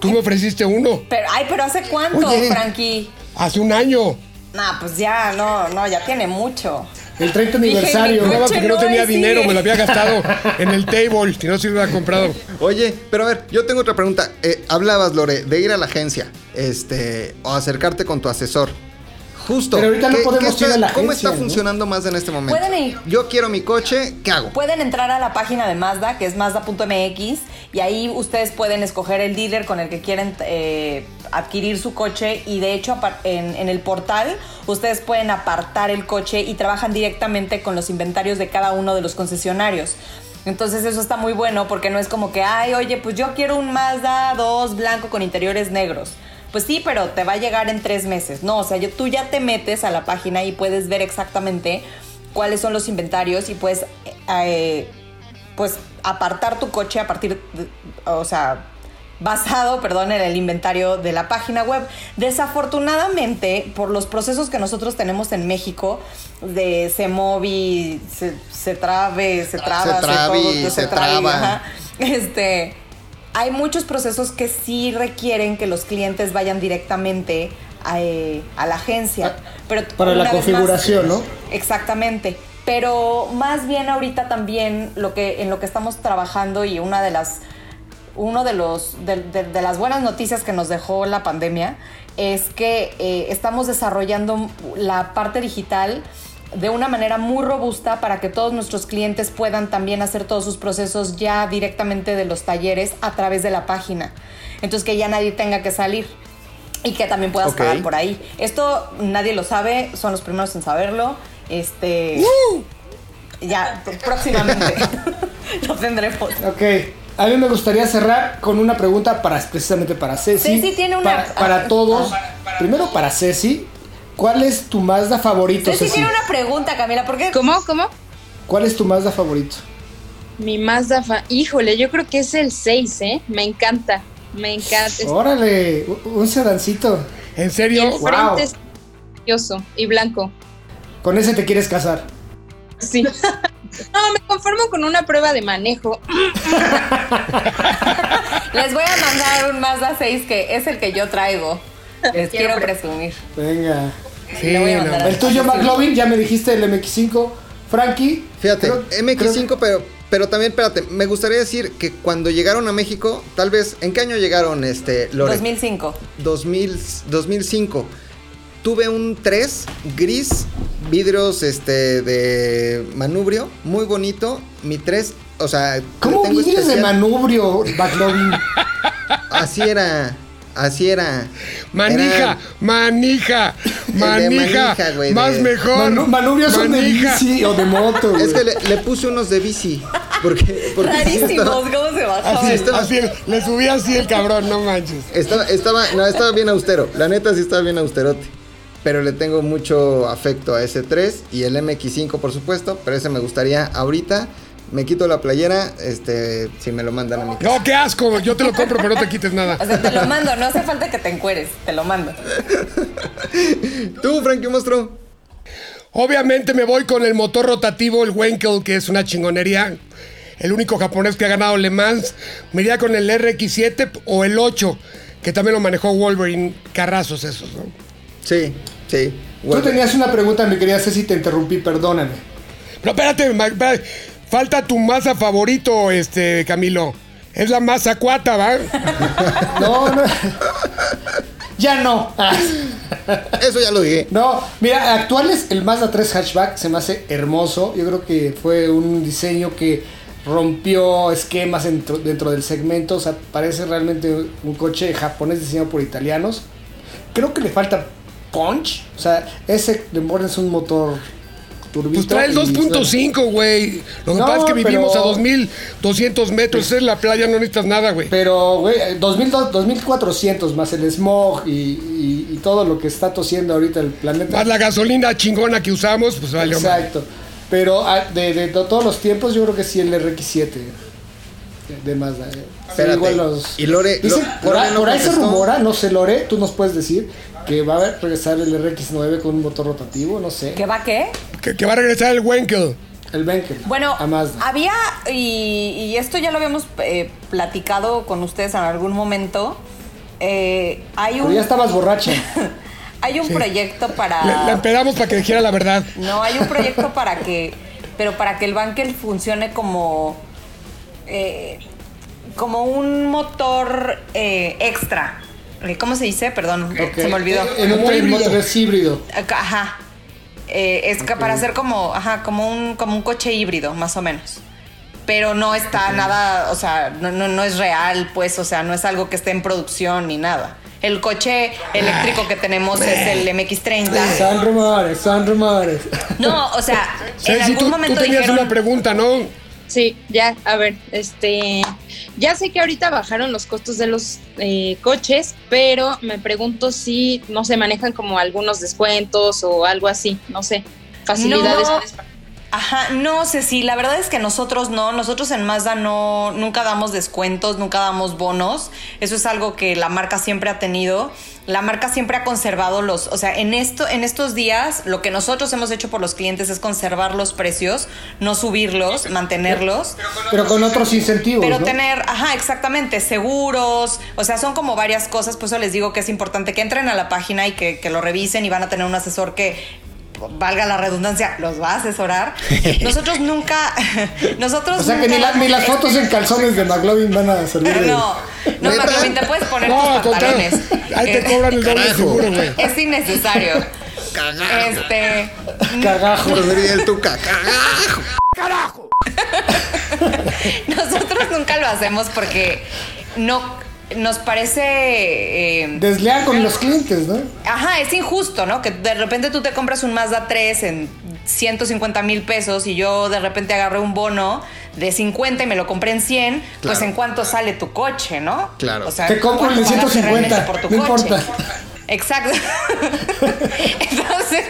Tú me ofreciste uno Pero, ay, pero ¿hace cuánto, Oye. Frankie? hace un año. Nah, pues ya, no, no, ya tiene mucho. el 30 Dije, aniversario. coche porque no no tenía dinero, me lo había gastado en el table. Si no, se lo hubiera comprado. Oye, pero a ver, yo tengo otra pregunta. Eh, hablabas, Lore, de ir a la agencia, este, o acercarte con tu asesor. Justo. Pero ahorita no ¿qué- podemos qué ir a la ¿Cómo está ¿no? funcionando más en este momento? Pueden ir. Yo quiero mi coche, ¿qué hago? Pueden entrar a la página de Mazda, que es mazda.mx, y ahí ustedes pueden escoger el dealer con el que quieren eh, adquirir su coche. Y de hecho, en, en el portal, ustedes pueden apartar el coche y trabajan directamente con los inventarios de cada uno de los concesionarios. Entonces eso está muy bueno porque no es como que, ay, oye, pues yo quiero un Mazda 2 blanco con interiores negros. Pues sí, pero te va a llegar en tres meses. No, o sea, yo- tú ya te metes a la página y puedes ver exactamente cuáles son los inventarios y puedes, eh, pues, apartar tu coche a partir, de- o sea, basado, perdón, en el inventario de la página web. Desafortunadamente, por los procesos que nosotros tenemos en México, de se movi, se, se trabe, se traba, trabe, todo, se trabe, traba. ajá, este, hay muchos procesos que sí requieren que los clientes vayan directamente a, eh, a la agencia. Pero Para la configuración, ¿no? Exactamente. Pero más bien ahorita también lo que, en lo que estamos trabajando y una de las uno de los de, de- de las buenas noticias que nos dejó la pandemia es que eh, estamos desarrollando la parte digital de una manera muy robusta para que todos nuestros clientes puedan también hacer todos sus procesos ya directamente de los talleres a través de la página. Entonces que ya nadie tenga que salir y que también puedas Ok. pagar por ahí. Esto nadie lo sabe, son los primeros en saberlo. Este ya próximamente lo tendremos. Ok. A mí me gustaría cerrar con una pregunta para precisamente para Ceci. Ceci tiene una- Para, para todos. Primero para Ceci. ¿Cuál es tu Mazda favorito, Ceci Ceci? tiene una pregunta, Camila, ¿por qué? ¿Cómo? ¿Cómo? ¿Cuál es tu Mazda favorito? Mi Mazda, fa- híjole, yo creo que es el 6, ¿eh? Me encanta, me encanta. Órale, un- sedancito. ¿En y serio? el wow. frente es precioso y blanco. Con ese te quieres casar. Sí. No, me conformo con una prueba de manejo. Les voy a mandar un Mazda 6 que es el que yo traigo. Les quiero presumir. Venga. Sí, no. El tuyo, McLovin, ya me dijiste el MX5. Frankie. Fíjate, creo- MX5, pero, pero también, espérate, me gustaría decir que cuando llegaron a México, tal vez, ¿en qué año llegaron, este, Lore? 2005. 2000, 2005. Tuve un 3 gris, vidrios este, de manubrio, muy bonito. Mi 3, o sea, ¿Cómo vidrios de manubrio, McLovin? Así era, así era. Manija, Era- manija, de manija, manija, güey, más de- mejor. Manu- manubrios son de Manija. bici o de moto. güey. Es que le, le puse unos de bici. Porque, porque Rarísimos, estaba, ¿cómo se? Así, estaba- así, le subí así el cabrón, no manches. estaba, estaba, no, estaba bien austero. La neta sí estaba bien austerote. Pero le tengo mucho afecto a ese 3 y el MX5, por supuesto. Pero ese me gustaría ahorita. Me quito la playera, este, si me lo mandan a mi casa. No, qué asco, yo te lo compro, pero no te quites O nada. sea, te lo mando, no hace falta que te encueres, te lo mando. Tú, Frankie Monstruo. Obviamente me voy con el motor rotativo, el Wenkel, que es una chingonería. El único japonés que ha ganado Le Mans. Me iría con el RX7 o el 8, que también lo manejó Wolverine. Carrazos esos, ¿no? Sí, sí. Tú tenías una pregunta, mi querida Ceci, te interrumpí, perdóname. Pero espérate, espérate, falta tu masa favorito, este, Camilo. Es la masa cuata, ¿va? No, no. ya no. Eso ya lo dije. No, mira, actuales, el Mazda 3 hatchback se me hace hermoso. Yo creo que fue un diseño que rompió esquemas dentro, dentro del segmento. O sea, parece realmente un coche japonés diseñado por italianos. Creo que le falta punch. O sea, ese de Morgan es un motor turbito. Pues trae el y suena. 2.5, güey. Lo que No, pasa es que vivimos pero- a 2200 metros. Es la playa, no necesitas nada, güey. Pero, güey, 2000, 2400 más el smog y, y- y todo lo que está tosiendo ahorita el planeta. Más la gasolina chingona que usamos, pues vale, hombre. Exacto. Pero ah, de, de to- todos los tiempos, yo creo que sí el RX7 de, de Mazda. eh. Espérate. igual los- Y Lore- Dicen- por, Lore ahí- no por ahí se rumora, no sé, Lore, tú nos puedes decir que va a regresar el RX9 con un motor rotativo, no sé. ¿Qué va qué? Que, que va a regresar el Wenkel. El Benkel. Bueno, a Mazda. había, y, y esto ya lo habíamos eh, platicado con ustedes en algún momento. eh, hay Pero un, ya estabas borracha. hay un proyecto para. Le- la empedamos para que dijera la verdad. No, hay un proyecto para que, pero para que el Bankel funcione como, eh, como un motor eh, extra. Eh, ¿Cómo se dice? Perdón, se me olvidó. En un híbrido. motor es híbrido. Ajá. Eh, es que para hacer como, ajá, como un, como un coche híbrido, más o menos. Pero no está nada, o sea, no, no, no es real, pues, o sea, no es algo que esté en producción ni nada. El coche eléctrico que tenemos es el MX30. Son rumores, son rumores. No, o sea, en Ceci, algún tú, tú momento tenías dijeron... una pregunta, ¿no? Sí, ya, a ver, este, ya sé que ahorita bajaron los costos de los eh, coches, pero me pregunto si no se manejan como algunos descuentos o algo así, no sé, facilidades. No. Ajá, no sé si la verdad es que nosotros no, nosotros en Mazda no, nunca damos descuentos, nunca damos bonos, eso es algo que la marca siempre ha tenido, la marca siempre ha conservado los, o sea, en esto, en estos días lo que nosotros hemos hecho por los clientes es conservar los precios, no subirlos, mantenerlos, Pero con otros incentivos. pero ¿no? tener, ajá, exactamente, seguros, o sea, son como varias cosas, por eso les digo que es importante que entren a la página y que, que lo revisen y van a tener un asesor que valga la redundancia, los va a asesorar. Nosotros nunca, nosotros O sea que ni, la- ni las fotos en calzones de McLovin van a servir. No, no, ¿Neta? McLovin, te puedes poner No, tus pantalones. Ahí te cobran el doble Carajo. seguro, güey. Es innecesario. Cagajo. Este, Cagajo. El tuca, cagajo. nosotros nunca lo hacemos porque no nos parece eh, Desleal con los clientes, ¿no? Ajá, es injusto, ¿no? Que de repente tú te compras un Mazda 3 en 150 mil pesos y yo de repente agarré un bono de 50 y me lo compré en 100, pues Claro. en cuánto sale tu coche, ¿no? Claro. O sea, Te compro el de ¿cuánto pagaste 150, realmente por tu no coche? importa. Exacto. Entonces,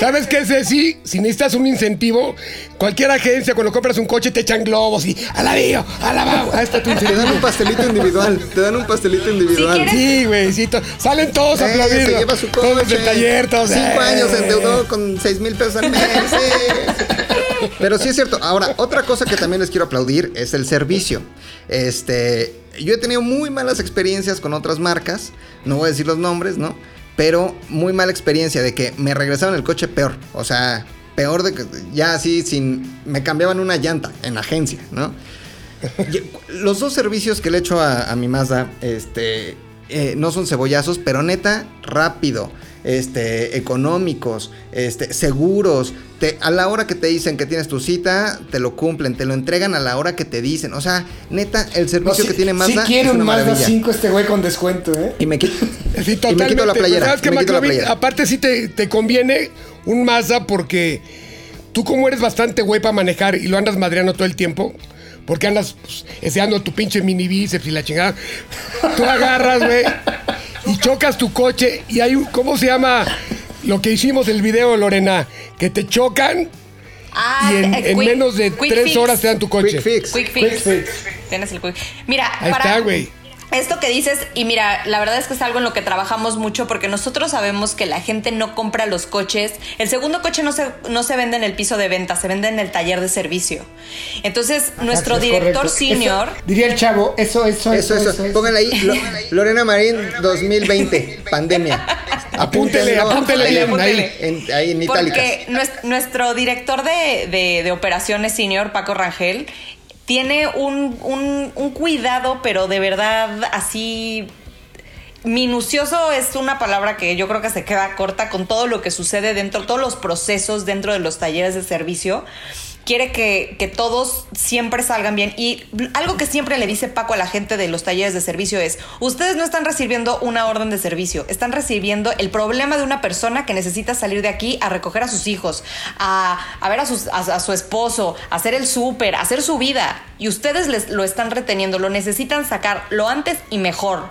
¿Sabes qué, Ceci? Si necesitas un incentivo, cualquier agencia cuando compras un coche te echan globos y alabío, alabao. Ahí está tu Te dan un pastelito individual. Te dan un pastelito individual. quieres- Sí, güey, sí, to- salen todos a Eh, aplaudir. se lleva su coche. Todos del taller, todos. Cinco eh. años se endeudó con seis mil pesos al mes. sí. Pero sí es cierto. Ahora, otra cosa que también les quiero aplaudir es el servicio. Este, yo he tenido muy malas experiencias con otras marcas. No voy a decir los nombres, ¿no? Pero muy mala experiencia de que me regresaron el coche peor. O sea, peor de que ya así sin. Me cambiaban una llanta en agencia, ¿no? Los dos servicios que le he hecho a, a mi Mazda, este, eh, no son cebollazos, pero neta, rápido, este, económicos, este, seguros. Te, a la hora que te dicen que tienes tu cita, te lo cumplen, te lo entregan a la hora que te dicen. O sea, neta, el No, servicio que tiene Mazda sí quiere un Mazda maravilla. 5 este güey con descuento, ¿eh? Y me, qui- Sí, y me totalmente. quito la Pero playera. ¿Sabes qué, me la playera. Aparte sí te, te conviene un Mazda porque tú como eres bastante güey para manejar y lo andas madreando todo el tiempo, porque andas pues, tu pinche mini bíceps y la chingada, tú agarras, güey, y chocas tu coche y hay un, ¿cómo se llama? Lo que hicimos el video, Lorena, que te chocan ah, y en, eh, en quick- menos de tres fix. horas te dan tu coche. Quick fix. Quick fix. Quick fix. Tienes el quick. Mira, Ahí para está, güey. Esto que dices, y mira, la verdad es que es algo en lo que trabajamos mucho porque nosotros sabemos que la gente no compra los coches. El segundo coche no se, no se vende en el piso de venta, se vende en el taller de servicio. Entonces, nuestro director correcto. senior. Eso- diría el chavo, eso, eso, Eso, eso. Pónganle ahí. Lo- Lorena Marín 2020. Pandemia. Apúntele, apúntele ahí, bien, ahí. En, ahí en itálicas. Porque nues- nuestro director de, de- de operaciones senior, Paco Rangel, tiene un, un- un cuidado, pero de verdad así minucioso es una palabra que yo creo que se queda corta con todo lo que sucede dentro, todos los procesos dentro de los talleres de servicio. Quiere que, que todos siempre salgan bien. Y algo que siempre le dice Paco a la gente de los talleres de servicio es, ustedes no están recibiendo una orden de servicio, están recibiendo el problema de una persona que necesita salir de aquí a recoger a sus hijos, a, a ver a, sus- a- su esposo, a hacer el súper, a hacer su vida. Y ustedes les, lo están reteniendo, lo necesitan sacar lo antes y mejor.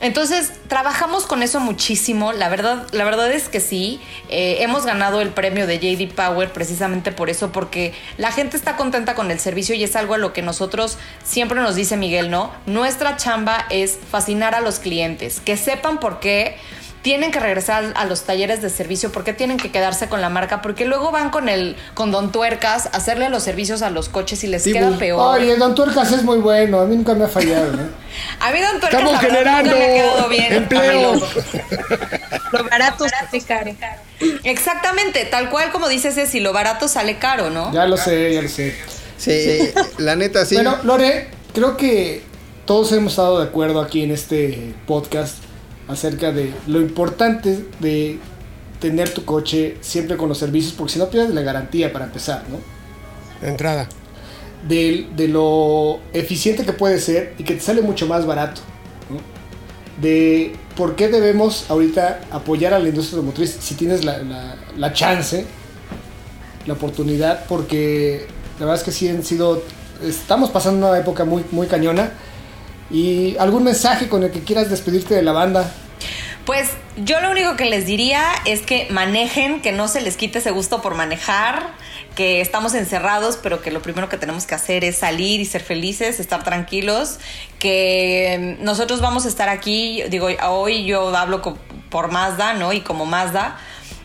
Entonces, trabajamos con eso muchísimo. La verdad, la verdad es que sí. Eh, hemos ganado el premio de JD Power precisamente por eso, porque la gente está contenta con el servicio y es algo a lo que nosotros siempre nos dice Miguel, ¿no? Nuestra chamba es fascinar a los clientes, que sepan por qué tienen que regresar a los talleres de servicio, por qué tienen que quedarse con la marca, porque luego van con el con Don Tuercas a hacerle los servicios a los coches y les Sí, queda pues, peor. Oye, Don Tuercas es muy bueno, a mí nunca me ha fallado, ¿no? a mí Don Tuercas Estamos generando nunca me ha quedado bien. empleo. Lo barato sale caro. Exactamente, tal cual como dices Ceci, lo barato sale caro, ¿no? Ya lo sé, ya lo sé. Sí, la neta sí. Bueno, Lore, creo que todos hemos estado de acuerdo aquí en este podcast acerca de lo importante de tener tu coche siempre con los servicios, porque si no pierdes la garantía para empezar, ¿no? De entrada. De, de lo eficiente que puede ser y que te sale mucho más barato, ¿no? De por qué debemos ahorita apoyar a la industria automotriz si tienes la, la- la chance, la oportunidad, porque la verdad es que sí han sido, estamos pasando una época muy, muy cañona. ¿Y algún mensaje con el que quieras despedirte de la banda? Pues yo lo único que les diría es que manejen, que no se les quite ese gusto por manejar, que estamos encerrados, pero que lo primero que tenemos que hacer es salir y ser felices, estar tranquilos, que nosotros vamos a estar aquí, digo, hoy yo hablo por Mazda, ¿no? Y como Mazda,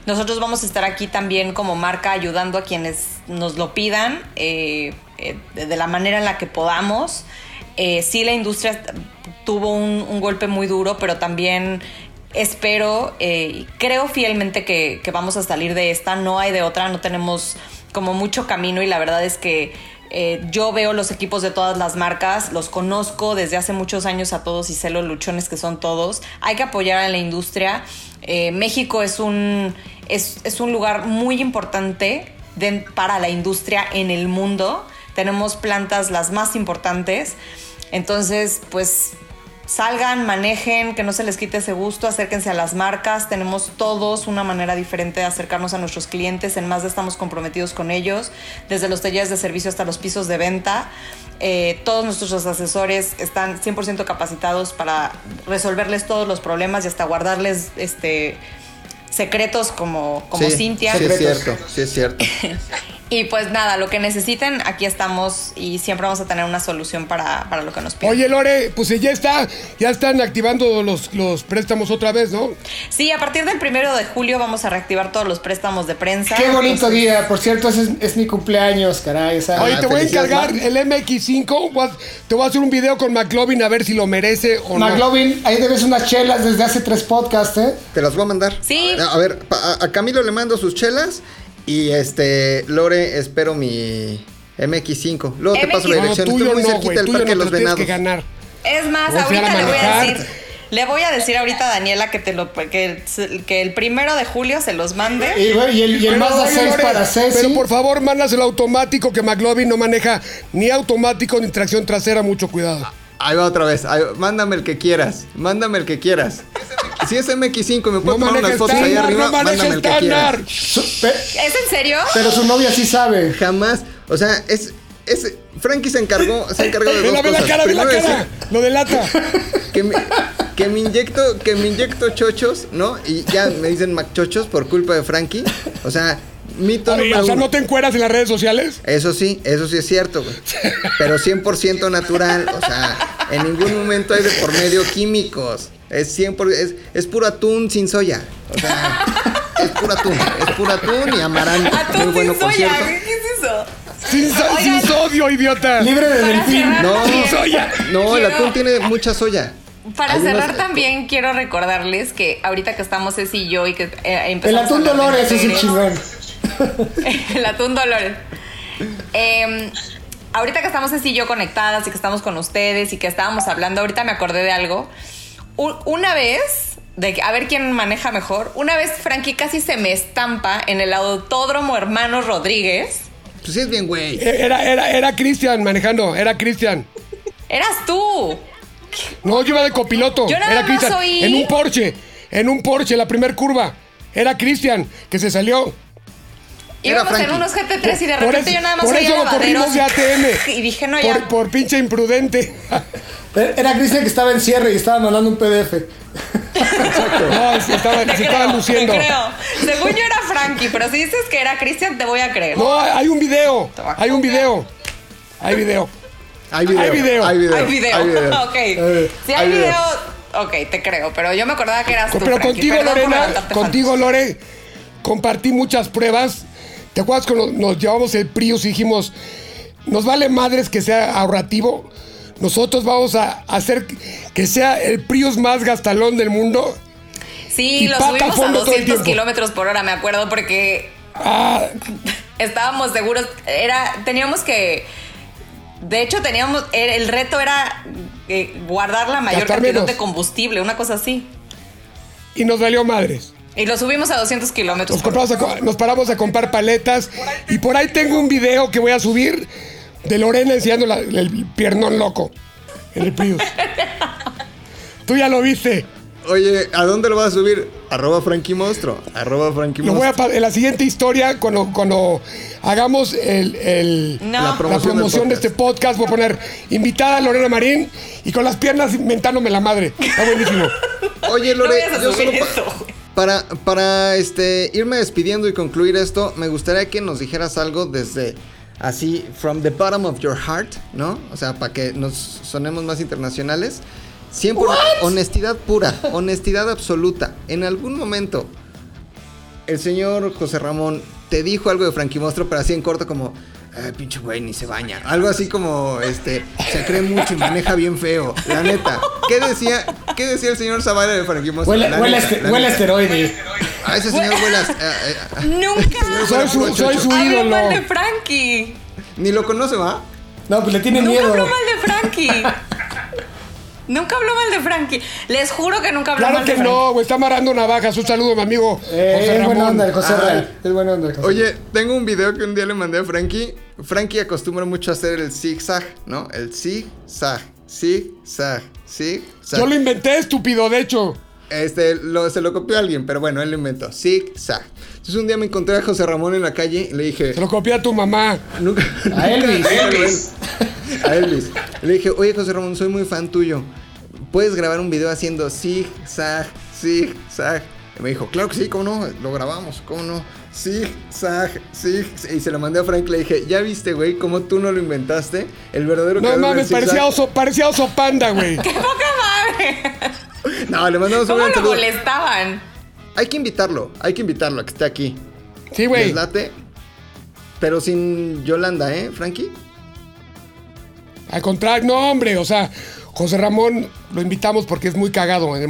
nosotros vamos a estar aquí también como marca ayudando a quienes nos lo pidan eh, eh, de la manera en la que podamos. Eh, sí, la industria tuvo un, golpe muy duro, pero también espero, eh, creo fielmente que, vamos a salir de esta. No hay de otra, no tenemos como mucho camino y la verdad es que eh, yo veo los equipos de todas las marcas, los conozco desde hace muchos años a todos y sé los luchones que son todos. Hay que apoyar a la industria. México es un, es, un lugar muy importante para la industria en el mundo. Tenemos plantas las más importantes. Entonces, pues salgan, manejen, que no se les quite ese gusto, acérquense a las marcas. Tenemos todos una manera diferente de acercarnos a nuestros clientes. En más estamos comprometidos con ellos, desde los talleres de servicio hasta los pisos de venta. Eh, todos nuestros asesores están 100% capacitados para resolverles todos los problemas y hasta guardarles este, secretos como, como sí, Cintia. Sí, es cierto, sí es cierto. Y pues nada, lo que necesiten, aquí estamos y siempre vamos a tener una solución para, para lo que nos piden. Oye, Lore, pues ya está, ya están activando los, los préstamos otra vez, ¿no? Sí, a partir del primero de julio vamos a reactivar todos los préstamos de prensa. Qué bonito Entonces, día, por cierto, ese es, es mi cumpleaños, caray. o sea- Oye, te voy a encargar el MX5, voy a- te voy a hacer un video con McLovin a ver si lo merece o no. McLovin, ahí debes unas chelas desde hace tres podcasts, ¿eh? Te las voy a mandar. Sí. A ver, pa- a, a Camilo le mando sus chelas y este, Lore, espero mi MX5. Luego te paso la dirección. Estoy muy no, cerquita del Parque de no los Venados. que ganar. Es más, Voy a enseñar ahorita a le voy a decir. Le voy a decir ahorita a Daniela que te lo que, el- que el primero de julio se los mande. Y, el, y el Mazda oye, 6 Lore, para Ceci. Pero por favor, mándaselo automático, que McLovin no maneja ni automático ni tracción trasera, mucho cuidado. Ahí va otra vez. ahí mándame el que quieras. Mándame el que quieras. Si es MX5 me puedo No tomar maneja unas fotos ahí arriba, no mándame el que quieras. ¿Es en serio? pero su novia sí sabe. Jamás. O sea, es. es Frankie se encargó, se encargó de dos la, ve la cosas. cara, ve la Primero cara. Lo delata. que me, que me inyecto, que me inyecto chochos, ¿no? Y ya me dicen macchochos por culpa de Frankie. O sea, mito Oye, número o sea, uno. ¿no te encueras en las redes sociales? Eso sí, eso sí es cierto, güey. Pero 100% natural. O sea, en ningún momento hay de por medio químicos. Es 100%, es, es puro atún sin soya. O sea, es puro atún. Es puro atún y amaranto. Atún Muy bueno, sin por soya, cierto. ¿qué es eso? Sin, so- Oigan. sin sodio, idiota. Libre de delfín. No, también- soya. no, el atún tiene mucha soya. Para Algunos- cerrar también quiero recordarles que ahorita que estamos Ceci y yo y que eh, El empezamos atún a hablar de Dolores es el chingón. el atún Dolores. Eh, ahorita que estamos así yo conectadas y que estamos con ustedes y que estábamos hablando, ahorita me acordé de algo. Una vez, de a ver quién maneja mejor, una vez Frankie casi se me estampa en el Autódromo Hermanos Rodríguez. Pues sí es bien, güey. Era, era, era Cristian manejando, era Cristian. Eras tú. No, yo iba de copiloto. Yo nada era Cristian. oí- En un Porsche, en un Porsche, la primer curva. Era Cristian, que se salió. Íbamos en unos GT3 y de repente eso- yo nada más por eso lo corrimos de ATM. Y dije, no, ya. Por, por pinche imprudente. Era Cristian que estaba en cierre y estaba mandando un PDF. No, se estaba, se estaba creo, luciendo. te creo. Según yo era Frankie, pero si dices que era Cristian, te voy a creer. No, hay un video. Hay un video. Hay video. Hay video. Hay video. Hay video. Hay video. hay video. ok. Eh, si hay hay video. video, ok, te creo. Pero yo me acordaba que eras tú. Pero contigo, Lorena, contigo, Lore, compartí muchas pruebas. ¿Te acuerdas cuando nos llevamos el Prius y dijimos, nos vale madres que sea ahorrativo? Nosotros vamos a hacer que sea el Prius más gastalón del mundo. Sí, lo subimos a fondo todo el 200 tiempo. kilómetros por hora, me acuerdo, porque Ah, estábamos seguros. Era, teníamos que. De hecho, teníamos. El, reto era eh, guardar la mayor Gastar cantidad menos. de combustible, una cosa así. y nos valió madres. Y lo subimos a 200 kilómetros Nos, por paramos a comprar paletas. Y por ahí tengo un video que voy a subir de Lorena enseñando la- el piernón loco en el Prius. Tú ya lo viste. Oye, ¿a dónde lo vas a subir? Arroba Frankie Monstruo. Arroba Frankie Lo voy a Monstruo. en la siguiente historia, cuando, cuando hagamos el, el- No. La la promoción de este podcast, voy a poner invitada a Lorena Marín y con las piernas inventándome la madre. Está buenísimo. Oye, No Lore, vayas a yo solo. Para, para este, irme despidiendo y concluir esto, me gustaría que nos dijeras algo desde así, from the bottom of your heart, ¿no? O sea, para que nos sonemos más internacionales. Siempre honestidad pura, honestidad absoluta. En algún momento, el señor José Ramón te dijo algo de Frankie Monstruo, pero así en corto como, "Ay, pinche güey, ni se baña. Algo así como, este, se cree mucho y maneja bien feo. La neta. ¿Qué decía, qué decía el señor Zavala de Frankie Monstruo? Huele, La huele, neta, este- la huele neta. esteroide. A ese señor huele a- a- a- Nunca. Soy su, soy su ídolo. mal de Frankie. Ni lo conoce, ¿va? No, pues le tiene Nunca miedo. habló mal de Frankie. Nunca habló mal de Frankie. Les juro que nunca habló Claro mal que de Frankie. no, güey. Está amarrando navajas. Un saludo, mi amigo Eh, José es buena onda el José. Real. Es buena onda el José. Oye, tengo un video que un día le mandé a Frankie. Frankie acostumbra mucho a hacer el zigzag, ¿no? El zigzag, zigzag, zigzag. Yo lo inventé, estúpido, de hecho. Este, lo- se lo copió alguien, pero bueno, él lo inventó. Zigzag. Entonces un día me encontré a José Ramón en la calle y le dije... Se lo copié a tu mamá. Nunca, A Elvis. nunca- Elvis. A Elvis. Le dije, oye José Ramón, soy muy fan tuyo. ¿Puedes grabar un video haciendo zig-zag, zig-zag? Y me dijo, claro que sí, ¿cómo no? Lo grabamos, ¿cómo no? Zig-zag, zig Y se lo mandé a Frank, le dije, ¿ya viste, güey, cómo tú no lo inventaste? El verdadero No mames, zig-zag". parecía oso, parecía oso panda, güey. ¡Qué poca madre! No, le mandamos un ¿Cómo gran lo saludo. molestaban? Hay que invitarlo, hay que invitarlo a que esté aquí. Sí, güey. Pero sin Yolanda, ¿eh, Frankie? Al contrario, no, hombre, o sea, José Ramón lo invitamos porque es muy cagado. el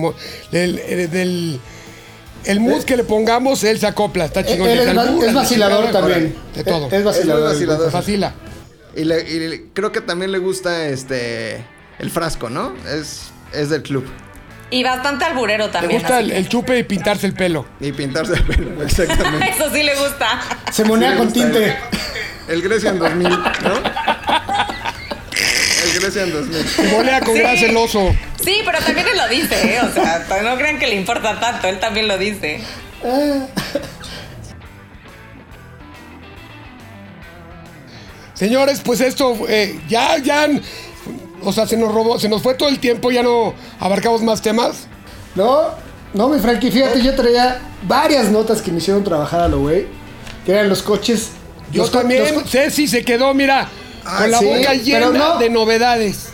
el, el- del- el mood que le pongamos, él se acopla, está chingón. Él es va- vacilador chingada, también. De todo. Es vacilador. Es vacilador. Vacila. Y, le- y le- creo que también le gusta este el frasco, ¿no? Es, es del club. Y bastante alburero Le también. gusta así el, que- el chupe y pintarse el pelo. Y pintarse el pelo, exactamente. Eso sí le gusta. Se monea Sí le con gusta tinte. El Grecian 2000, ¿no? El Grecian 2000. Se volea con Sí. grasa el oso. Sí, pero también él lo dice, ¿eh? O sea, no crean que le importa tanto, él también lo dice. Señores, pues esto eh, ya, ya, o sea, se nos robó, se nos fue todo el tiempo, ya no abarcamos más temas. No, no, mi Frankie, fíjate, yo traía varias notas que me hicieron trabajar a lo güey. Que eran los coches. Yo los co- también, los co- Ceci se quedó, mira, Ah, con la sí, boca llena no. de novedades.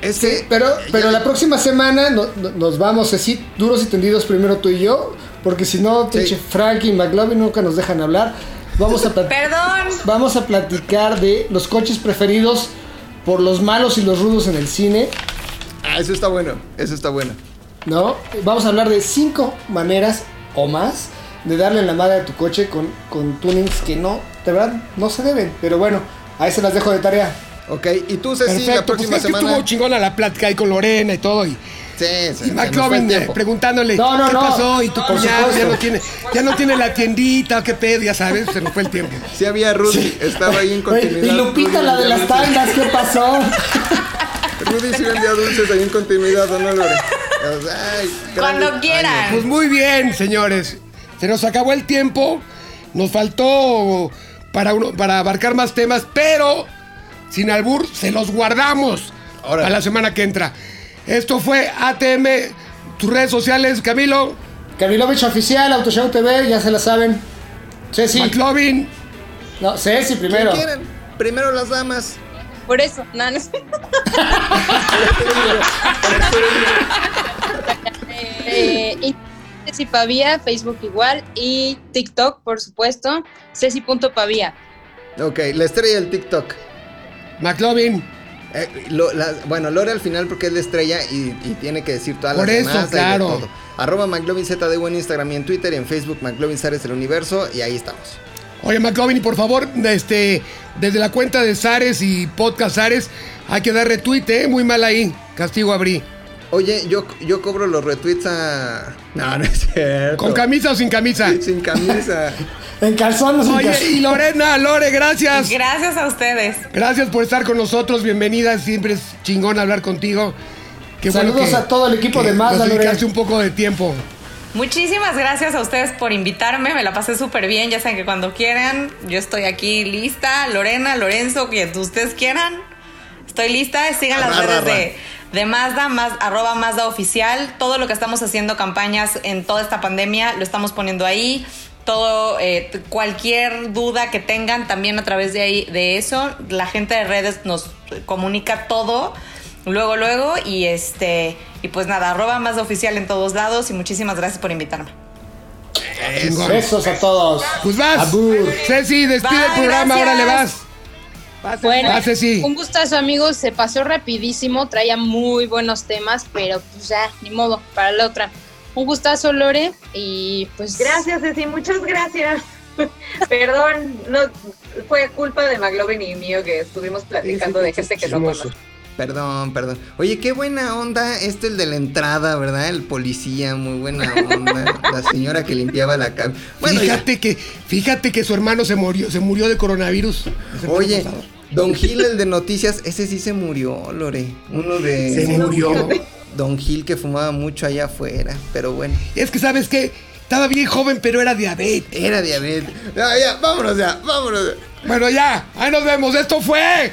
Es que. Pero, pero la próxima semana no- no- nos vamos así, duros y tendidos, primero tú y yo. Porque si no, pinche Frankie y McLovin nunca nos dejan hablar. Vamos a, Perdón. vamos a platicar de los coches preferidos por los malos y los rudos en el cine. Ah, eso está bueno. Eso está bueno. ¿no? Vamos a hablar de cinco maneras o más de darle en la madre a tu coche con, con tunings que no, de verdad, no se deben. Pero bueno, ahí se las dejo de tarea. Ok, y tú, Ceci, la Perfecto, pues próxima es que semana. estuvo chingona la plática ahí con Lorena y todo. Y Sí, sí, Y McLovin eh, preguntándole No, no, qué no. pasó y tu cuñado ya no tiene ya no tiene la tiendita, qué pedo, ya sabes, se nos fue el tiempo. Sí había Rudy, estaba ahí en continuidad. y Lupita, la de las tandas, ¿qué pasó? Rudy sí vendía dulces ahí en continuidad, ¿o no, Lore? Ay, Cuando quieran. Pues muy bien, señores. Se nos acabó el tiempo. Nos faltó para, uno, para abarcar más temas, pero sin albur se los guardamos Órale. a la semana que entra. Esto fue ATM, tus redes sociales, Camilo, Camilovich Oficial, Autoshow TV, ya se la saben. Ceci. McLovin. No, Ceci ¿Quién primero. quieren? Primero las damas. Por eso, no, no Eh, y Ceci Pavía, Facebook igual y TikTok, por supuesto, Ceci.pavía. Ok, la estrella del TikTok. McLovin. Eh, lo- la- bueno, Lore al final porque es la estrella y, y tiene que decir todas Por las eso, demás. hay de claro. todo. Arroba McLovinZDU en Instagram y en Twitter y en Facebook McLovin Zares del Universo y ahí estamos. Oye, McLovin, y por favor, este, desde la cuenta de Zares y Podcast Zares, hay que dar retweet, ¿eh? Muy mal ahí. Castigo abrí. Oye, yo, yo cobro los retweets a... No, no es cierto. ¿Con camisa o sin camisa? Sin camisa. En calzones. Oye, y Lorena, Lore, gracias. Gracias a ustedes. Gracias por estar con nosotros. Bienvenida. Siempre es chingón hablar contigo. Qué bueno Saludos que- a todo el equipo de Mazda, Nos dedicaste Lore. un poco de tiempo. Muchísimas gracias a ustedes por invitarme, me la pasé súper bien, ya saben que cuando quieran, yo estoy aquí lista, Lorena, Lorenzo, quien ustedes quieran, estoy lista, sigan las redes arra. de, de Mazda, más, arroba Mazda oficial, todo lo que estamos haciendo campañas en toda esta pandemia lo estamos poniendo ahí, todo, eh, cualquier duda que tengan también a través de ahí, de eso, la gente de redes nos comunica todo. Luego, luego, y este, y pues nada, arroba más oficial en todos lados y muchísimas gracias por invitarme. Besos a todos. Pues vas. Abur. Ceci, despide Bye, el programa. gracias. Órale, vas. Bueno, un gustazo amigos, se pasó rapidísimo, traía muy buenos temas, pero pues ya, ni modo, para la otra. Un gustazo Lore y pues Gracias, Ceci, muchas gracias. Perdón, no fue culpa de McLovin y mío que estuvimos platicando de gente que no conozco. Perdón, perdón. Oye, qué buena onda. Este el de la entrada, ¿verdad? El policía, muy buena onda. La señora que limpiaba la cabina. Bueno, ya- fíjate que, fíjate que su hermano se murió, se murió de coronavirus. Oye. Don Gil, el de noticias, ese sí se murió, Lore. Uno de. Se murió. Don Gil que fumaba mucho allá afuera. Pero bueno, Es que sabes que estaba bien joven, pero era diabetes. era diabetes. Ya, ya, vámonos ya, vámonos. ya. Bueno, ya, ahí nos vemos. Esto fue